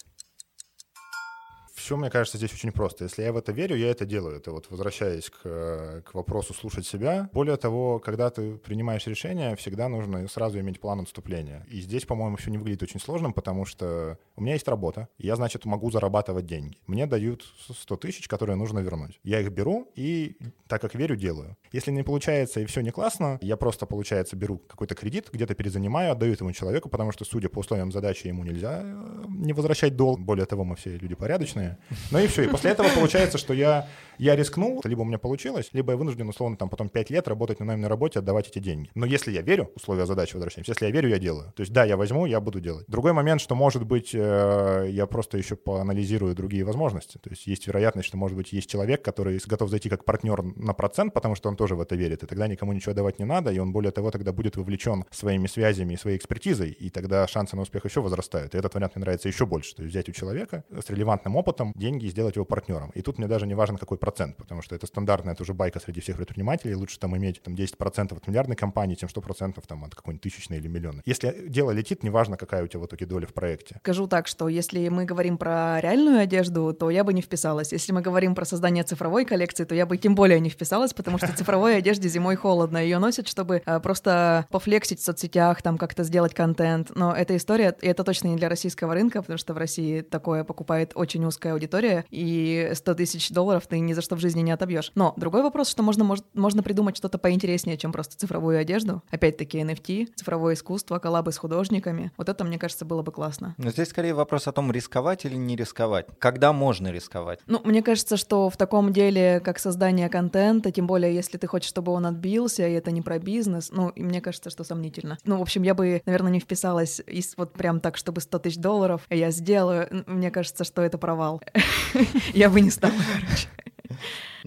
Все, мне кажется, здесь очень просто. Если я в это верю, я это делаю. Это вот возвращаясь к, к вопросу слушать себя. Более того, когда ты принимаешь решение, всегда нужно сразу иметь план отступления. И здесь, по-моему, все не выглядит очень сложным, потому что у меня есть работа, я, значит, могу зарабатывать деньги. Мне дают 100 тысяч, которые нужно вернуть. Я их беру и, так как верю, делаю. Если не получается и все не классно, я просто, получается, беру какой-то кредит, где-то перезанимаю, отдаю этому человеку, потому что, судя по условиям задачи, ему нельзя э, не возвращать долг. Более того, мы все люди порядочные. Ну и все. И после этого получается, что я, я рискнул, либо у меня получилось, либо я вынужден, условно, там потом 5 лет работать на наемной работе, отдавать эти деньги. Но если я верю, условия задачи возвращаемся, если я верю, я делаю. То есть да, я возьму, я буду делать. Другой момент, что может быть, э, я просто еще поанализирую другие возможности. То есть есть вероятность, что, может быть, есть человек, который готов зайти как партнер на процент, потому что он тоже в это верит, и тогда никому ничего давать не надо, и он, более того, тогда будет вовлечен своими связями и своей экспертизой, и тогда шансы на успех еще возрастают. И этот вариант мне нравится еще больше. То есть взять у человека с релевантным опытом деньги и сделать его партнером. И тут мне даже не важен какой процент, потому что это стандартная, это уже байка среди всех предпринимателей. Лучше там иметь там, 10% от миллиардной компании, чем 100% там, от какой-нибудь тысячной или миллионной. Если дело летит, неважно, какая у тебя в итоге доля в проекте. Скажу так, что если мы говорим про реальную одежду, то я бы не вписалась. Если мы говорим про создание цифровой коллекции, то я бы тем более не вписалась, потому что цифровой одежде зимой холодно. Ее носят, чтобы э, просто пофлексить в соцсетях, там как-то сделать контент. Но эта история, и это точно не для российского рынка, потому что в России такое покупает очень узкая аудитория, и 100 тысяч долларов ты ни за что в жизни не отобьешь. Но другой вопрос, что можно, может, можно придумать что-то поинтереснее, чем просто цифровую одежду. Опять-таки NFT, цифровое искусство, коллабы с художниками. Вот это, мне кажется, было бы классно. Но здесь скорее вопрос о том, рисковать или не рисковать. Когда можно рисковать? Ну, мне кажется, что в таком деле, как создание контента, тем более, если ты хочешь, чтобы он отбился, и это не про бизнес, ну, и мне кажется, что сомнительно. Ну, в общем, я бы, наверное, не вписалась из вот прям так, чтобы 100 тысяч долларов я сделаю. Мне кажется, что это провал. Я бы не стала, короче.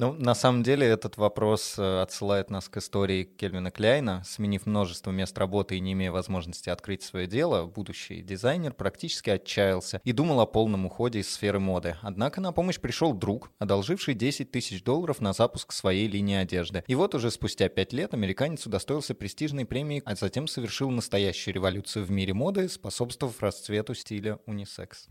Ну, на самом деле, этот вопрос э, отсылает нас к истории Кельвина Кляйна. Сменив множество мест работы и не имея возможности открыть свое дело, будущий дизайнер практически отчаялся и думал о полном уходе из сферы моды. Однако на помощь пришел друг, одолживший 10 тысяч долларов на запуск своей линии одежды. И вот уже спустя 5 лет американец удостоился престижной премии, а затем совершил настоящую революцию в мире моды, способствовав расцвету стиля унисекс.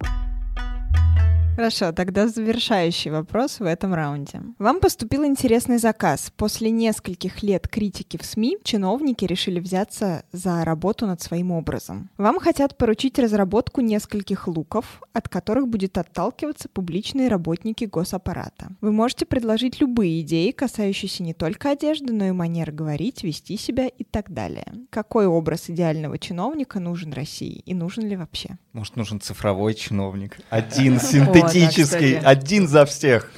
Хорошо, тогда завершающий вопрос в этом раунде. Вам поступил интересный заказ. После нескольких лет критики в СМИ чиновники решили взяться за работу над своим образом. Вам хотят поручить разработку нескольких луков, от которых будет отталкиваться публичные работники госаппарата. Вы можете предложить любые идеи, касающиеся не только одежды, но и манер говорить, вести себя и так далее. Какой образ идеального чиновника нужен России и нужен ли вообще? Может, нужен цифровой чиновник? Один синтетический Теоретически. Один за всех.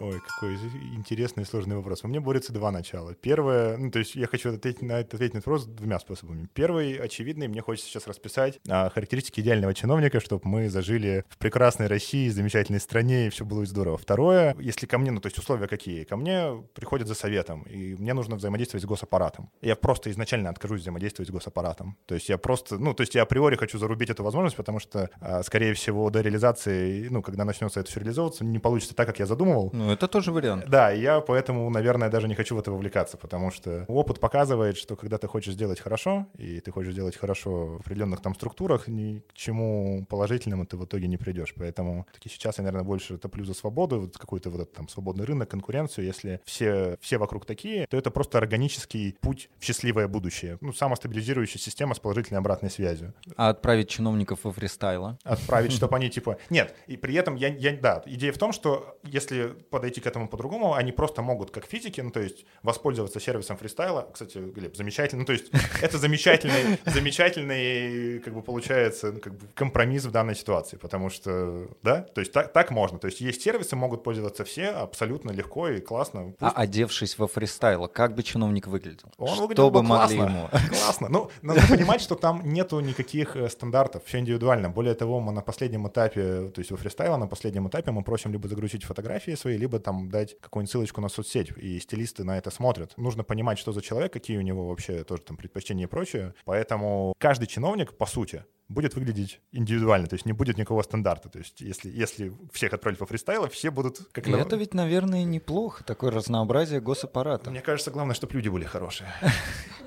Ой, какой интересный и сложный вопрос. У меня борются два начала. Первое, ну, то есть я хочу ответить на этот ответить на этот вопрос двумя способами. Первый, очевидный, мне хочется сейчас расписать а, характеристики идеального чиновника, чтобы мы зажили в прекрасной России, замечательной стране, и все было здорово. Второе, если ко мне, ну, то есть условия какие? Ко мне приходят за советом, и мне нужно взаимодействовать с госаппаратом. Я просто изначально откажусь взаимодействовать с госаппаратом. То есть я просто, ну, то есть я априори хочу зарубить эту возможность, потому что, а, скорее всего, до реализации, ну, когда начнется это все реализовываться, не получится так, как я задумывал. Ну, это тоже вариант. Да, я поэтому, наверное, даже не хочу в это вовлекаться, потому что опыт показывает, что когда ты хочешь сделать хорошо, и ты хочешь сделать хорошо в определенных там структурах, ни к чему положительному ты в итоге не придешь. Поэтому таки сейчас я, наверное, больше топлю за свободу, вот какой-то вот этот там свободный рынок, конкуренцию. Если все, все вокруг такие, то это просто органический путь в счастливое будущее. Ну, самостабилизирующая система с положительной обратной связью. А отправить чиновников во фристайла? Отправить, чтобы они типа... Нет, и при этом я, я... Да, идея в том, что если подойти к этому по-другому, они просто могут, как физики, ну, то есть воспользоваться сервисом фристайла. Кстати, Глеб, замечательно. Ну, то есть это замечательный, замечательный, как бы получается, ну, как бы компромисс в данной ситуации, потому что, да, то есть так, так можно. То есть есть сервисы, могут пользоваться все абсолютно легко и классно. Пусть... А одевшись во фристайла, как бы чиновник выглядел? Он выглядел бы классно. ему? Классно. Ну, надо понимать, что там нету никаких э, стандартов, все индивидуально. Более того, мы на последнем этапе, то есть во фристайла на последнем этапе мы просим либо загрузить фотографии свои, либо там дать какую-нибудь ссылочку на соцсеть, и стилисты на это смотрят. Нужно понимать, что за человек, какие у него вообще тоже там предпочтения и прочее. Поэтому каждый чиновник, по сути, будет выглядеть индивидуально, то есть не будет никакого стандарта. То есть если, если всех отправить по фристайлу, все будут как... И на... это ведь, наверное, неплохо, такое разнообразие госаппарата. Мне кажется, главное, чтобы люди были хорошие.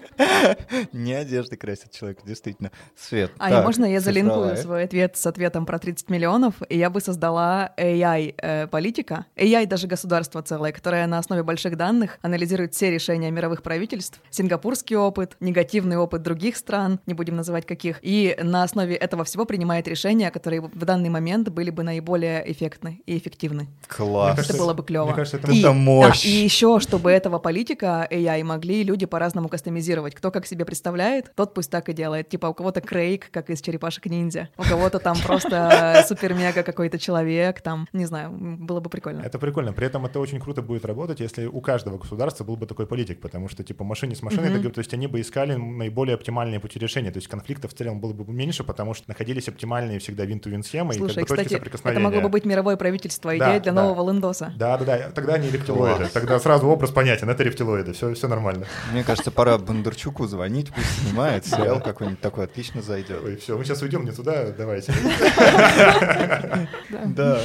Не одежды красит человек, действительно. Свет. А так, можно я залинкую свой ответ с ответом про 30 миллионов, и я бы создала AI-политика, э, AI даже государство целое, которое на основе больших данных анализирует все решения мировых правительств, сингапурский опыт, негативный опыт других стран, не будем называть каких, и на основе этого всего принимает решения, которые в данный момент были бы наиболее эффектны и эффективны. Класс. Это было бы клево. Мне кажется, это, и, это мощь. Да, и еще, чтобы этого политика AI могли люди по-разному кастомизировать делать. Кто как себе представляет, тот пусть так и делает. Типа у кого-то Крейг, как из черепашек ниндзя, у кого-то там просто супер-мега какой-то человек, там, не знаю, было бы прикольно. Это прикольно. При этом это очень круто будет работать, если у каждого государства был бы такой политик, потому что, типа, машине с машиной, mm-hmm. то есть они бы искали наиболее оптимальные пути решения, то есть конфликтов в целом было бы меньше, потому что находились оптимальные всегда вин-то-вин схемы Слушай, и как бы кстати, точки соприкосновения. это могло бы быть мировое правительство, идея да, для да. нового лендоса. Да-да-да, тогда они рептилоиды, тогда сразу образ понятен, это рептилоиды, все, все нормально. Мне кажется, пора Бондарчуку звонить, пусть снимает, сериал какой-нибудь такой отлично зайдет. Ой, все, мы сейчас уйдем не туда, давайте. Да.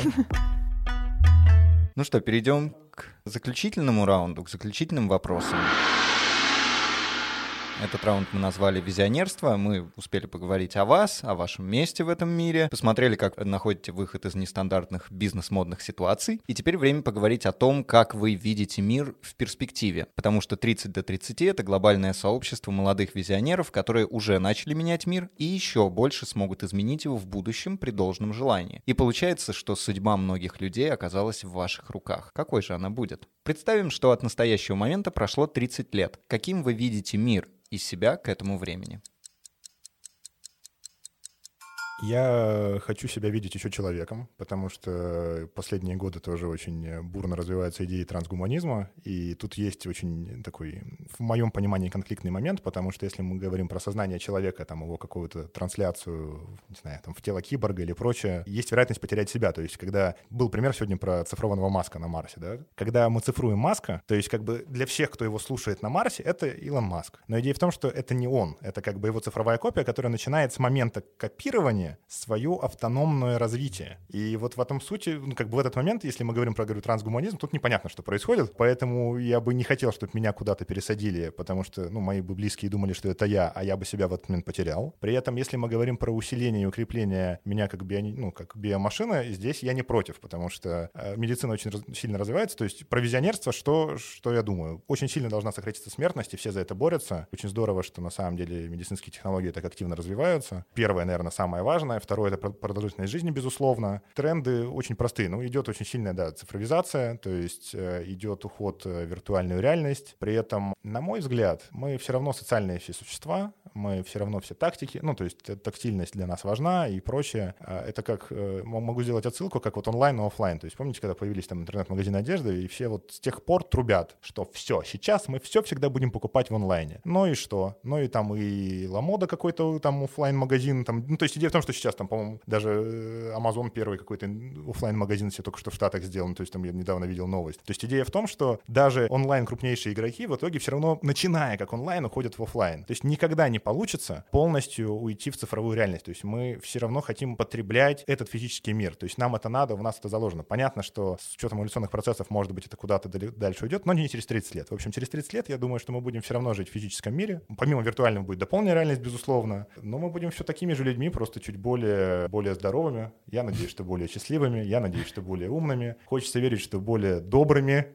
Ну что, перейдем к заключительному раунду, к заключительным вопросам. Этот раунд мы назвали «Визионерство». Мы успели поговорить о вас, о вашем месте в этом мире, посмотрели, как находите выход из нестандартных бизнес-модных ситуаций. И теперь время поговорить о том, как вы видите мир в перспективе. Потому что 30 до 30 — это глобальное сообщество молодых визионеров, которые уже начали менять мир и еще больше смогут изменить его в будущем при должном желании. И получается, что судьба многих людей оказалась в ваших руках. Какой же она будет? Представим, что от настоящего момента прошло 30 лет. Каким вы видите мир? Из себя к этому времени. Я хочу себя видеть еще человеком, потому что последние годы тоже очень бурно развиваются идеи трансгуманизма, и тут есть очень такой, в моем понимании, конфликтный момент, потому что если мы говорим про сознание человека, там его какую-то трансляцию, не знаю, там в тело киборга или прочее, есть вероятность потерять себя. То есть когда был пример сегодня про цифрованного Маска на Марсе, да, когда мы цифруем Маска, то есть как бы для всех, кто его слушает на Марсе, это Илон Маск. Но идея в том, что это не он, это как бы его цифровая копия, которая начинает с момента копирования свое автономное развитие. И вот в этом сути, ну, как бы в этот момент, если мы говорим про говорю, трансгуманизм, тут непонятно, что происходит, поэтому я бы не хотел, чтобы меня куда-то пересадили, потому что, ну, мои бы близкие думали, что это я, а я бы себя в этот момент потерял. При этом, если мы говорим про усиление и укрепление меня как, био, ну, как биомашины, здесь я не против, потому что э, медицина очень раз, сильно развивается, то есть про визионерство, что, что я думаю? Очень сильно должна сократиться смертность, и все за это борются. Очень здорово, что на самом деле медицинские технологии так активно развиваются. Первое, наверное, самое важное, важное. Второе — это продолжительность жизни, безусловно. Тренды очень простые. Ну, идет очень сильная, да, цифровизация, то есть э, идет уход в виртуальную реальность. При этом, на мой взгляд, мы все равно социальные все существа, мы все равно все тактики, ну, то есть тактильность для нас важна и прочее. А это как, э, могу сделать отсылку, как вот онлайн и офлайн. То есть помните, когда появились там интернет-магазины одежды, и все вот с тех пор трубят, что все, сейчас мы все всегда будем покупать в онлайне. Ну и что? Ну и там и Ламода какой-то там офлайн магазин там, ну, то есть идея в том, что сейчас там, по-моему, даже э, Amazon первый какой-то офлайн магазин себе только что в Штатах сделан, то есть там я недавно видел новость. То есть идея в том, что даже онлайн крупнейшие игроки в итоге все равно, начиная как онлайн, уходят в офлайн. То есть никогда не получится полностью уйти в цифровую реальность. То есть мы все равно хотим потреблять этот физический мир. То есть нам это надо, у нас это заложено. Понятно, что с учетом эволюционных процессов, может быть, это куда-то дальше уйдет, но не через 30 лет. В общем, через 30 лет я думаю, что мы будем все равно жить в физическом мире. Помимо виртуального будет дополненная реальность, безусловно, но мы будем все такими же людьми, просто чуть более, более здоровыми. Я надеюсь, что более счастливыми. Я надеюсь, что более умными. Хочется верить, что более добрыми,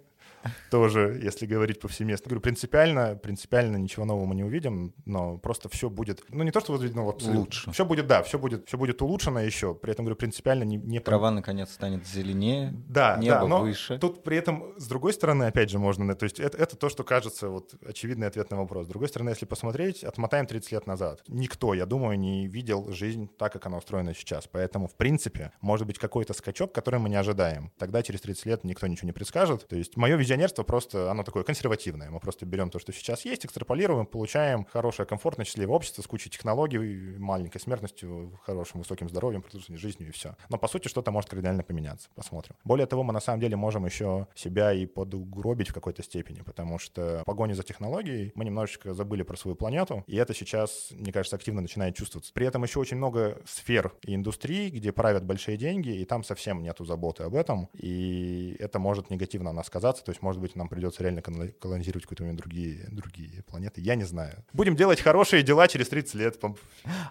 тоже, если говорить повсеместно. Говорю, принципиально, принципиально ничего нового мы не увидим, но просто все будет, ну не то, что возведено абсолютно. Лучше. Все будет, да, все будет, все будет улучшено еще. При этом, говорю, принципиально не... не Трава, наконец, станет зеленее, да, небо да, но выше. Тут при этом, с другой стороны, опять же, можно... То есть это, это то, что кажется вот очевидный ответ на вопрос. С другой стороны, если посмотреть, отмотаем 30 лет назад. Никто, я думаю, не видел жизнь так, как она устроена сейчас. Поэтому, в принципе, может быть какой-то скачок, который мы не ожидаем. Тогда через 30 лет никто ничего не предскажет. То есть мое визионерство визионерство просто, оно такое консервативное. Мы просто берем то, что сейчас есть, экстраполируем, получаем хорошее, комфортное, счастливое общество с кучей технологий, маленькой смертностью, хорошим, высоким здоровьем, продолжительной жизнью и все. Но, по сути, что-то может кардинально поменяться. Посмотрим. Более того, мы на самом деле можем еще себя и подугробить в какой-то степени, потому что в погоне за технологией мы немножечко забыли про свою планету, и это сейчас, мне кажется, активно начинает чувствоваться. При этом еще очень много сфер и индустрий, где правят большие деньги, и там совсем нету заботы об этом, и это может негативно на нас сказаться, то может быть, нам придется реально колонизировать какие-то другие, другие планеты, я не знаю. Будем делать хорошие дела через 30 лет.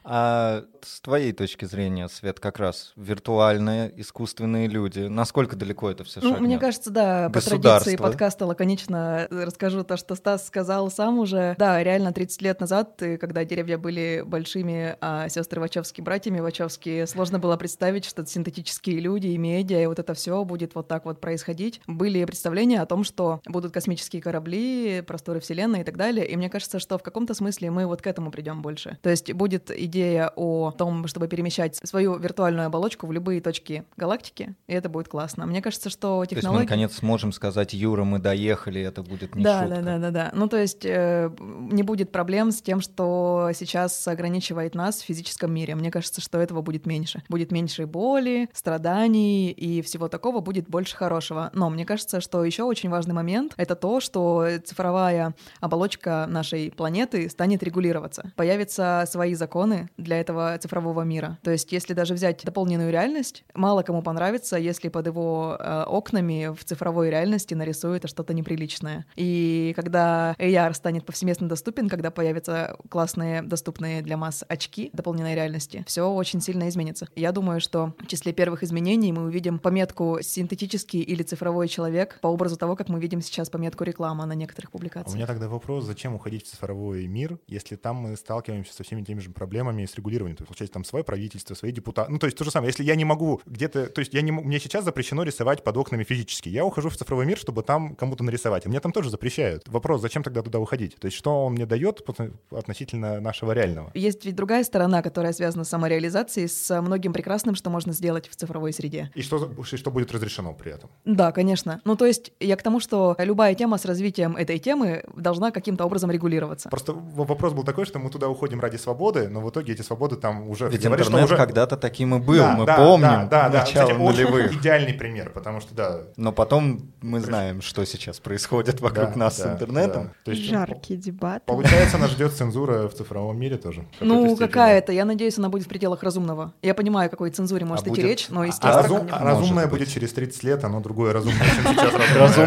А с твоей точки зрения, Свет, как раз виртуальные, искусственные люди, насколько далеко это все ну, Мне кажется, да, по традиции подкаста лаконично расскажу то, что Стас сказал сам уже. Да, реально 30 лет назад, когда деревья были большими, а сестры Вачовски братьями Вачовски, сложно было представить, что синтетические люди и медиа, и вот это все будет вот так вот происходить. Были представления о том, что будут космические корабли, просторы Вселенной и так далее. И мне кажется, что в каком-то смысле мы вот к этому придем больше. То есть будет идея о том, чтобы перемещать свою виртуальную оболочку в любые точки галактики, и это будет классно. Мне кажется, что технологии... То есть мы, наконец, сможем сказать, Юра, мы доехали, это будет не да, шутка. Да, да, да, да. Ну, то есть э, не будет проблем с тем, что сейчас ограничивает нас в физическом мире. Мне кажется, что этого будет меньше. Будет меньше боли, страданий и всего такого, будет больше хорошего. Но мне кажется, что еще очень важный момент — это то, что цифровая оболочка нашей планеты станет регулироваться. Появятся свои законы для этого цифрового мира. То есть если даже взять дополненную реальность, мало кому понравится, если под его э, окнами в цифровой реальности нарисуют что-то неприличное. И когда AR станет повсеместно доступен, когда появятся классные, доступные для масс очки дополненной реальности, все очень сильно изменится. Я думаю, что в числе первых изменений мы увидим пометку «синтетический» или «цифровой человек» по образу того, как мы видим сейчас пометку «реклама» на некоторых публикациях. У меня тогда вопрос, зачем уходить в цифровой мир, если там мы сталкиваемся со всеми теми же проблемами с регулированием? То есть, получается, там свое правительство, свои депутаты. Ну, то есть то же самое. Если я не могу где-то... То есть я не, мне сейчас запрещено рисовать под окнами физически. Я ухожу в цифровой мир, чтобы там кому-то нарисовать. А мне там тоже запрещают. Вопрос, зачем тогда туда уходить? То есть что он мне дает относительно нашего реального? Есть ведь другая сторона, которая связана с самореализацией, с многим прекрасным, что можно сделать в цифровой среде. И что, и что будет разрешено при этом? Да, конечно. Ну, то есть я к тому, что любая тема с развитием этой темы должна каким-то образом регулироваться. Просто вопрос был такой, что мы туда уходим ради свободы, но в итоге эти свободы там уже... Ведь говоришь, интернет уже... когда-то таким и был, да, мы да, помним да, да, начало да. Кстати, нулевых. идеальный пример, потому что, да... Но потом мы знаем, что сейчас происходит вокруг да, нас да, с интернетом. Да. То есть, Жаркие дебаты. Получается, нас ждет цензура в цифровом мире тоже. Ну, какая-то. Я надеюсь, она будет в пределах разумного. Я понимаю, о какой цензуре может а идти будет... речь, но, а естественно... А, разум... разумная будет через 30 лет, оно другое разумное, чем сейчас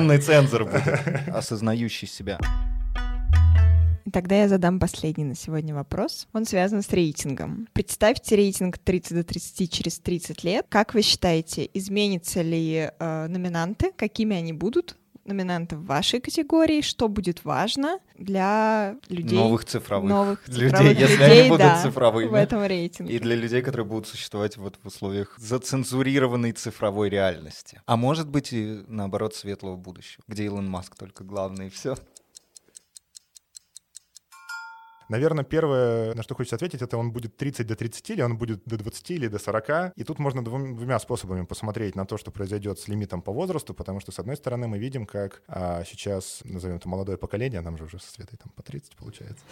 Разумный цензор будет, осознающий себя. Тогда я задам последний на сегодня вопрос. Он связан с рейтингом. Представьте рейтинг 30 до 30 через 30 лет. Как вы считаете, изменятся ли э, номинанты? Какими они будут? Номинанты в вашей категории, что будет важно для людей... Новых цифровых, новых людей, цифровых если людей, они будут да, цифровыми. в этом рейтинге. И для людей, которые будут существовать вот в условиях зацензурированной цифровой реальности. А может быть и, наоборот, светлого будущего, где Илон Маск только главный, и все. Наверное, первое, на что хочется ответить, это он будет 30 до 30 или он будет до 20 или до 40. И тут можно двум, двумя способами посмотреть на то, что произойдет с лимитом по возрасту, потому что, с одной стороны, мы видим, как а, сейчас, назовем это молодое поколение, нам же уже со Светой там по 30 получается.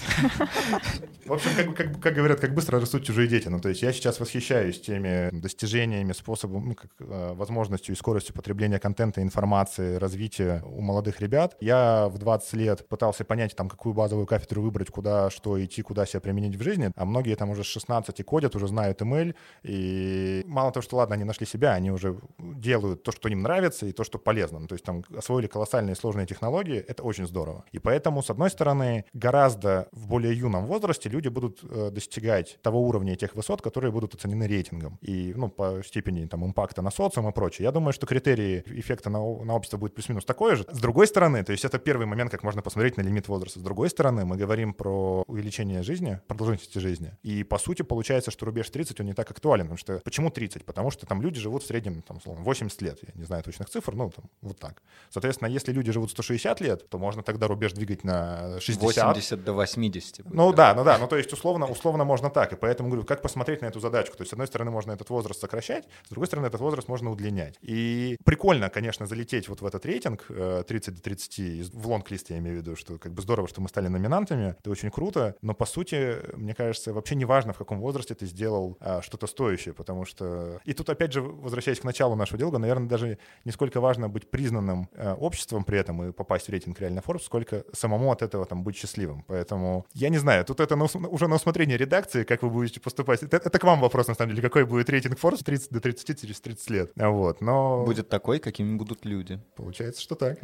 В общем, как, говорят, как быстро растут чужие дети. Ну, то есть я сейчас восхищаюсь теми достижениями, способом, ну, а, возможностью и скоростью потребления контента, информации, развития у молодых ребят. Я в 20 лет пытался понять, там, какую базовую кафедру выбрать, куда, что что идти, куда себя применить в жизни, а многие там уже с 16 кодят, уже знают email, и мало того, что ладно, они нашли себя, они уже делают то, что им нравится, и то, что полезно. Ну, то есть там освоили колоссальные сложные технологии, это очень здорово. И поэтому, с одной стороны, гораздо в более юном возрасте люди будут э, достигать того уровня и тех высот, которые будут оценены рейтингом. И, ну, по степени там импакта на социум и прочее. Я думаю, что критерии эффекта на, на общество будет плюс-минус такой же. С другой стороны, то есть это первый момент, как можно посмотреть на лимит возраста. С другой стороны, мы говорим про увеличения жизни, продолжительности жизни. И, по сути, получается, что рубеж 30, он не так актуален. Потому что, почему 30? Потому что там люди живут в среднем, там, условно, 80 лет. Я не знаю точных цифр, ну, там, вот так. Соответственно, если люди живут 160 лет, то можно тогда рубеж двигать на 60. 80 до 80. будет. Ну да, ну да, ну то есть условно, условно можно так. И поэтому говорю, как посмотреть на эту задачку. То есть, с одной стороны, можно этот возраст сокращать, с другой стороны, этот возраст можно удлинять. И прикольно, конечно, залететь вот в этот рейтинг э, 30 до 30, из- в лонг-листе я имею в виду, что как бы здорово, что мы стали номинантами, это очень круто, но по сути, мне кажется, вообще не важно, в каком возрасте ты сделал а, что-то стоящее, потому что... И тут опять же, возвращаясь к началу нашего диалога, наверное, даже не сколько важно быть признанным э, обществом при этом и попасть в рейтинг реально Forbes, сколько самому от этого там быть счастливым. Поэтому я не знаю, тут это на ус- уже на усмотрение редакции, как вы будете поступать. Это, это к вам вопрос, на самом деле, какой будет рейтинг Forbes 30 до 30 через 30 лет. А Вот, но Будет такой, какими будут люди. получается, что так.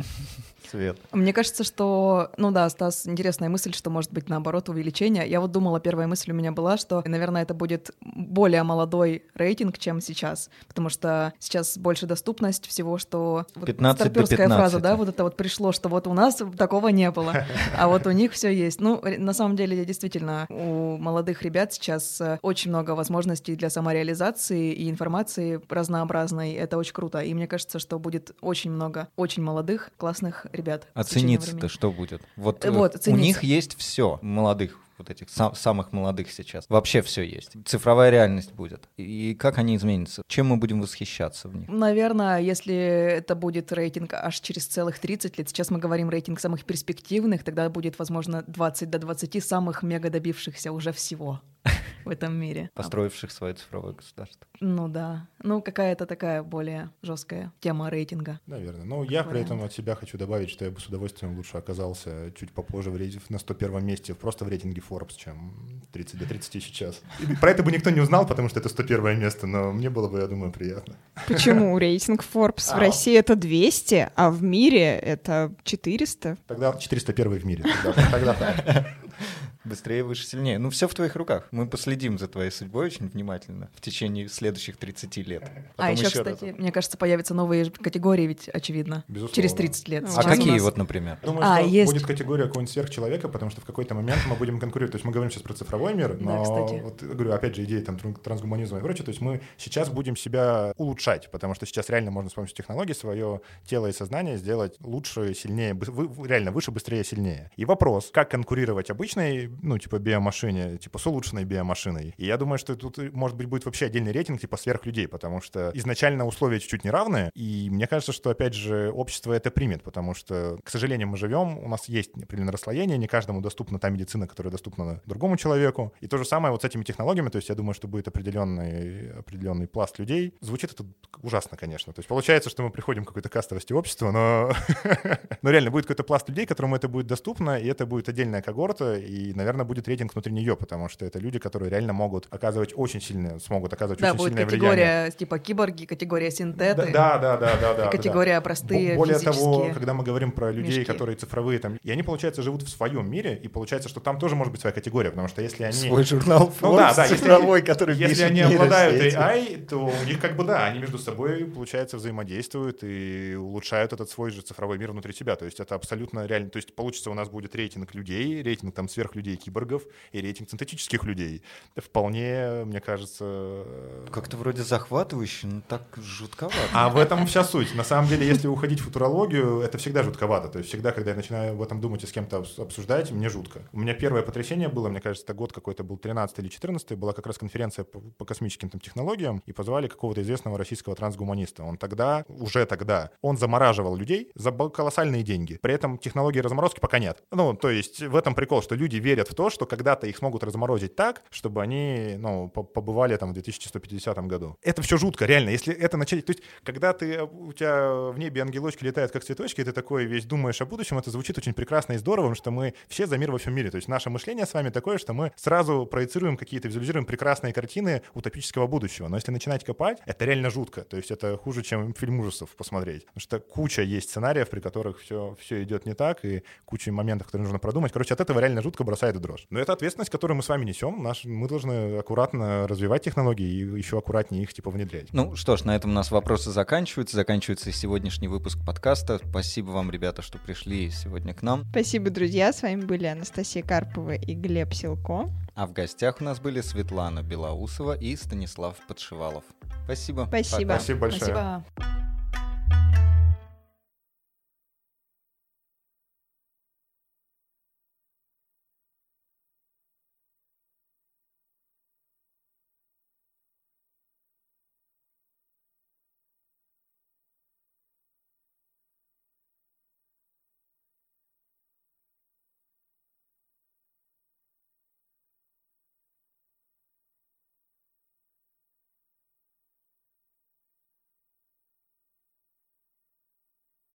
Свет. Мне кажется, что, ну да, Стас, интересная мысль, что может быть наоборот увеличение. Я вот думала, первая мысль у меня была, что, наверное, это будет более молодой рейтинг, чем сейчас, потому что сейчас больше доступность всего, что... вот 15 до старпёрская 15. фраза, да, вот это вот пришло, что вот у нас такого не было, а вот у них все есть. Ну, на самом деле, действительно, у молодых ребят сейчас э, очень много возможностей для самореализации и информации разнообразной. Это очень круто. И мне кажется, что будет очень много очень молодых, классных ребят. А цениться-то что будет? Вот, Э, вот, у них есть все, молодых вот этих сам- самых молодых сейчас. Вообще все есть. Цифровая реальность будет. И как они изменятся? Чем мы будем восхищаться в них? Наверное, если это будет рейтинг аж через целых 30 лет, сейчас мы говорим рейтинг самых перспективных, тогда будет, возможно, 20 до 20 самых мега добившихся уже всего в этом мире. Построивших свое цифровое государство. Ну да. Ну, какая-то такая более жесткая тема рейтинга. Наверное. Ну, я при этом от себя хочу добавить, что я бы с удовольствием лучше оказался чуть попозже в рейтинге, на 101 месте, просто в рейтинге Forbes, чем 30 до 30 сейчас. И про это бы никто не узнал, потому что это 101 место, но мне было бы, я думаю, приятно. Почему? Рейтинг Forbes в России это 200, а в мире это 400. Тогда 401 в мире. Тогда, тогда так. Быстрее, выше, сильнее. Ну, все в твоих руках. Мы последим за твоей судьбой очень внимательно в течение следующих 30 лет. а Потом еще, раз. кстати, мне кажется, появятся новые качегории, ведь очевидно. Безусловно. Через 30 лет. А А какие нас- вот, например? Думаю, А, что есть. будет категория какого-нибудь сверхчеловека, потому что в какой-то момент мы будем конкурировать. То есть мы говорим сейчас про цифровой мир, Да, но кстати. вот говорю, опять же, идеи там тран- трансгуманизма и прочее. То есть мы сейчас будем себя улучшать, потому что сейчас реально можно с помощью технологий свое тело и сознание сделать лучше, сильнее, вы- реально выше, быстрее, сильнее. И вопрос, как конкурировать обычной, ну, типа биомашине, типа с улучшенной биомашиной. И я думаю, что тут, может быть, будет вообще отдельный рейтинг типа сверхлюдей, потому что изначально условия чуть-чуть неравные, и мне кажется, что, опять же, общество это примет, потому что, к сожалению, мы живем, у нас есть определенное расслоение, не каждому доступна та медицина, которая доступна другому человеку. И то же самое вот с этими технологиями, то есть я думаю, что будет определенный, определенный пласт людей. Звучит это ужасно, конечно. То есть получается, что мы приходим к какой-то кастовости общества, но, но реально будет какой-то пласт людей, которому это будет доступно, и это будет отдельная когорта, и, наверное, будет рейтинг внутри нее, потому что это люди, которые реально могут оказывать очень сильное, смогут оказывать Да, очень будет сильное категория влияние. типа киборги, категория синтеты. Да, да, да, да, да. категория простые Бо- Более того, когда мы говорим про людей, мешки. которые цифровые, там, и они, получается, живут в своем мире, и получается, что там тоже может быть своя категория, потому что если они... Свой журнал Ну да, да, если- цифровой, который Если они обладают. AI, то у них как бы да, они между собой, получается, взаимодействуют и улучшают этот свой же цифровой мир внутри себя. То есть это абсолютно реально. То есть получится у нас будет рейтинг людей, рейтинг там сверхлюдей, киборгов и рейтинг синтетических людей. Вполне, мне кажется... э, Как-то вроде захватывающе, но так жутковато. А в этом вся суть. На самом деле, если уходить в футурологию, это всегда жутковато. То есть всегда, когда я начинаю об этом думать и с кем-то обс- обсуждать, мне жутко. У меня первое потрясение было, мне кажется, это год какой-то был 13 или 14 была как раз конференция по, по космическим там, технологиям, и позвали какого-то известного российского трансгуманиста. Он тогда, уже тогда, он замораживал людей за колоссальные деньги. При этом технологии разморозки пока нет. Ну, то есть в этом прикол, что люди верят в то, что когда-то их смогут разморозить так, чтобы они, ну, по- побывали там в 2150 году. Это все жутко, реально. Если это начать... То есть, когда ты, э, у тебя в небе ангелочки летают как цветочки, и ты такой весь думаешь о будущем, это звучит очень прекрасно и здорово, что мы все за мир во всем мире. То есть наше мышление с вами такое, что мы сразу проецируем какие-то, визуализируем прекрасные картины утопического будущего. Но если начинать копать, это реально жутко. То есть это хуже, чем фильм ужасов посмотреть. Потому что куча есть сценариев, при которых все, все идет не так, и куча моментов, которые нужно продумать. Короче, от этого реально жутко бросает эту дрожь. Но это ответственность, которую мы с вами несем. Наш, мы должны аккуратно развивать технологии и еще аккуратнее их типа внедрять. Ну что ж, на этом у нас вопросы заканчиваются. Заканчивается сегодняшний выпуск подкаста. Спасибо вам, ребята, что пришли сегодня к нам. Спасибо, друзья. С вами были Анастасия Карпова и Глеб Силко. А в гостях у нас были Светлана Белоусова и Станислав Подшивалов. Спасибо. Спасибо. Спасибо большое. Спасибо.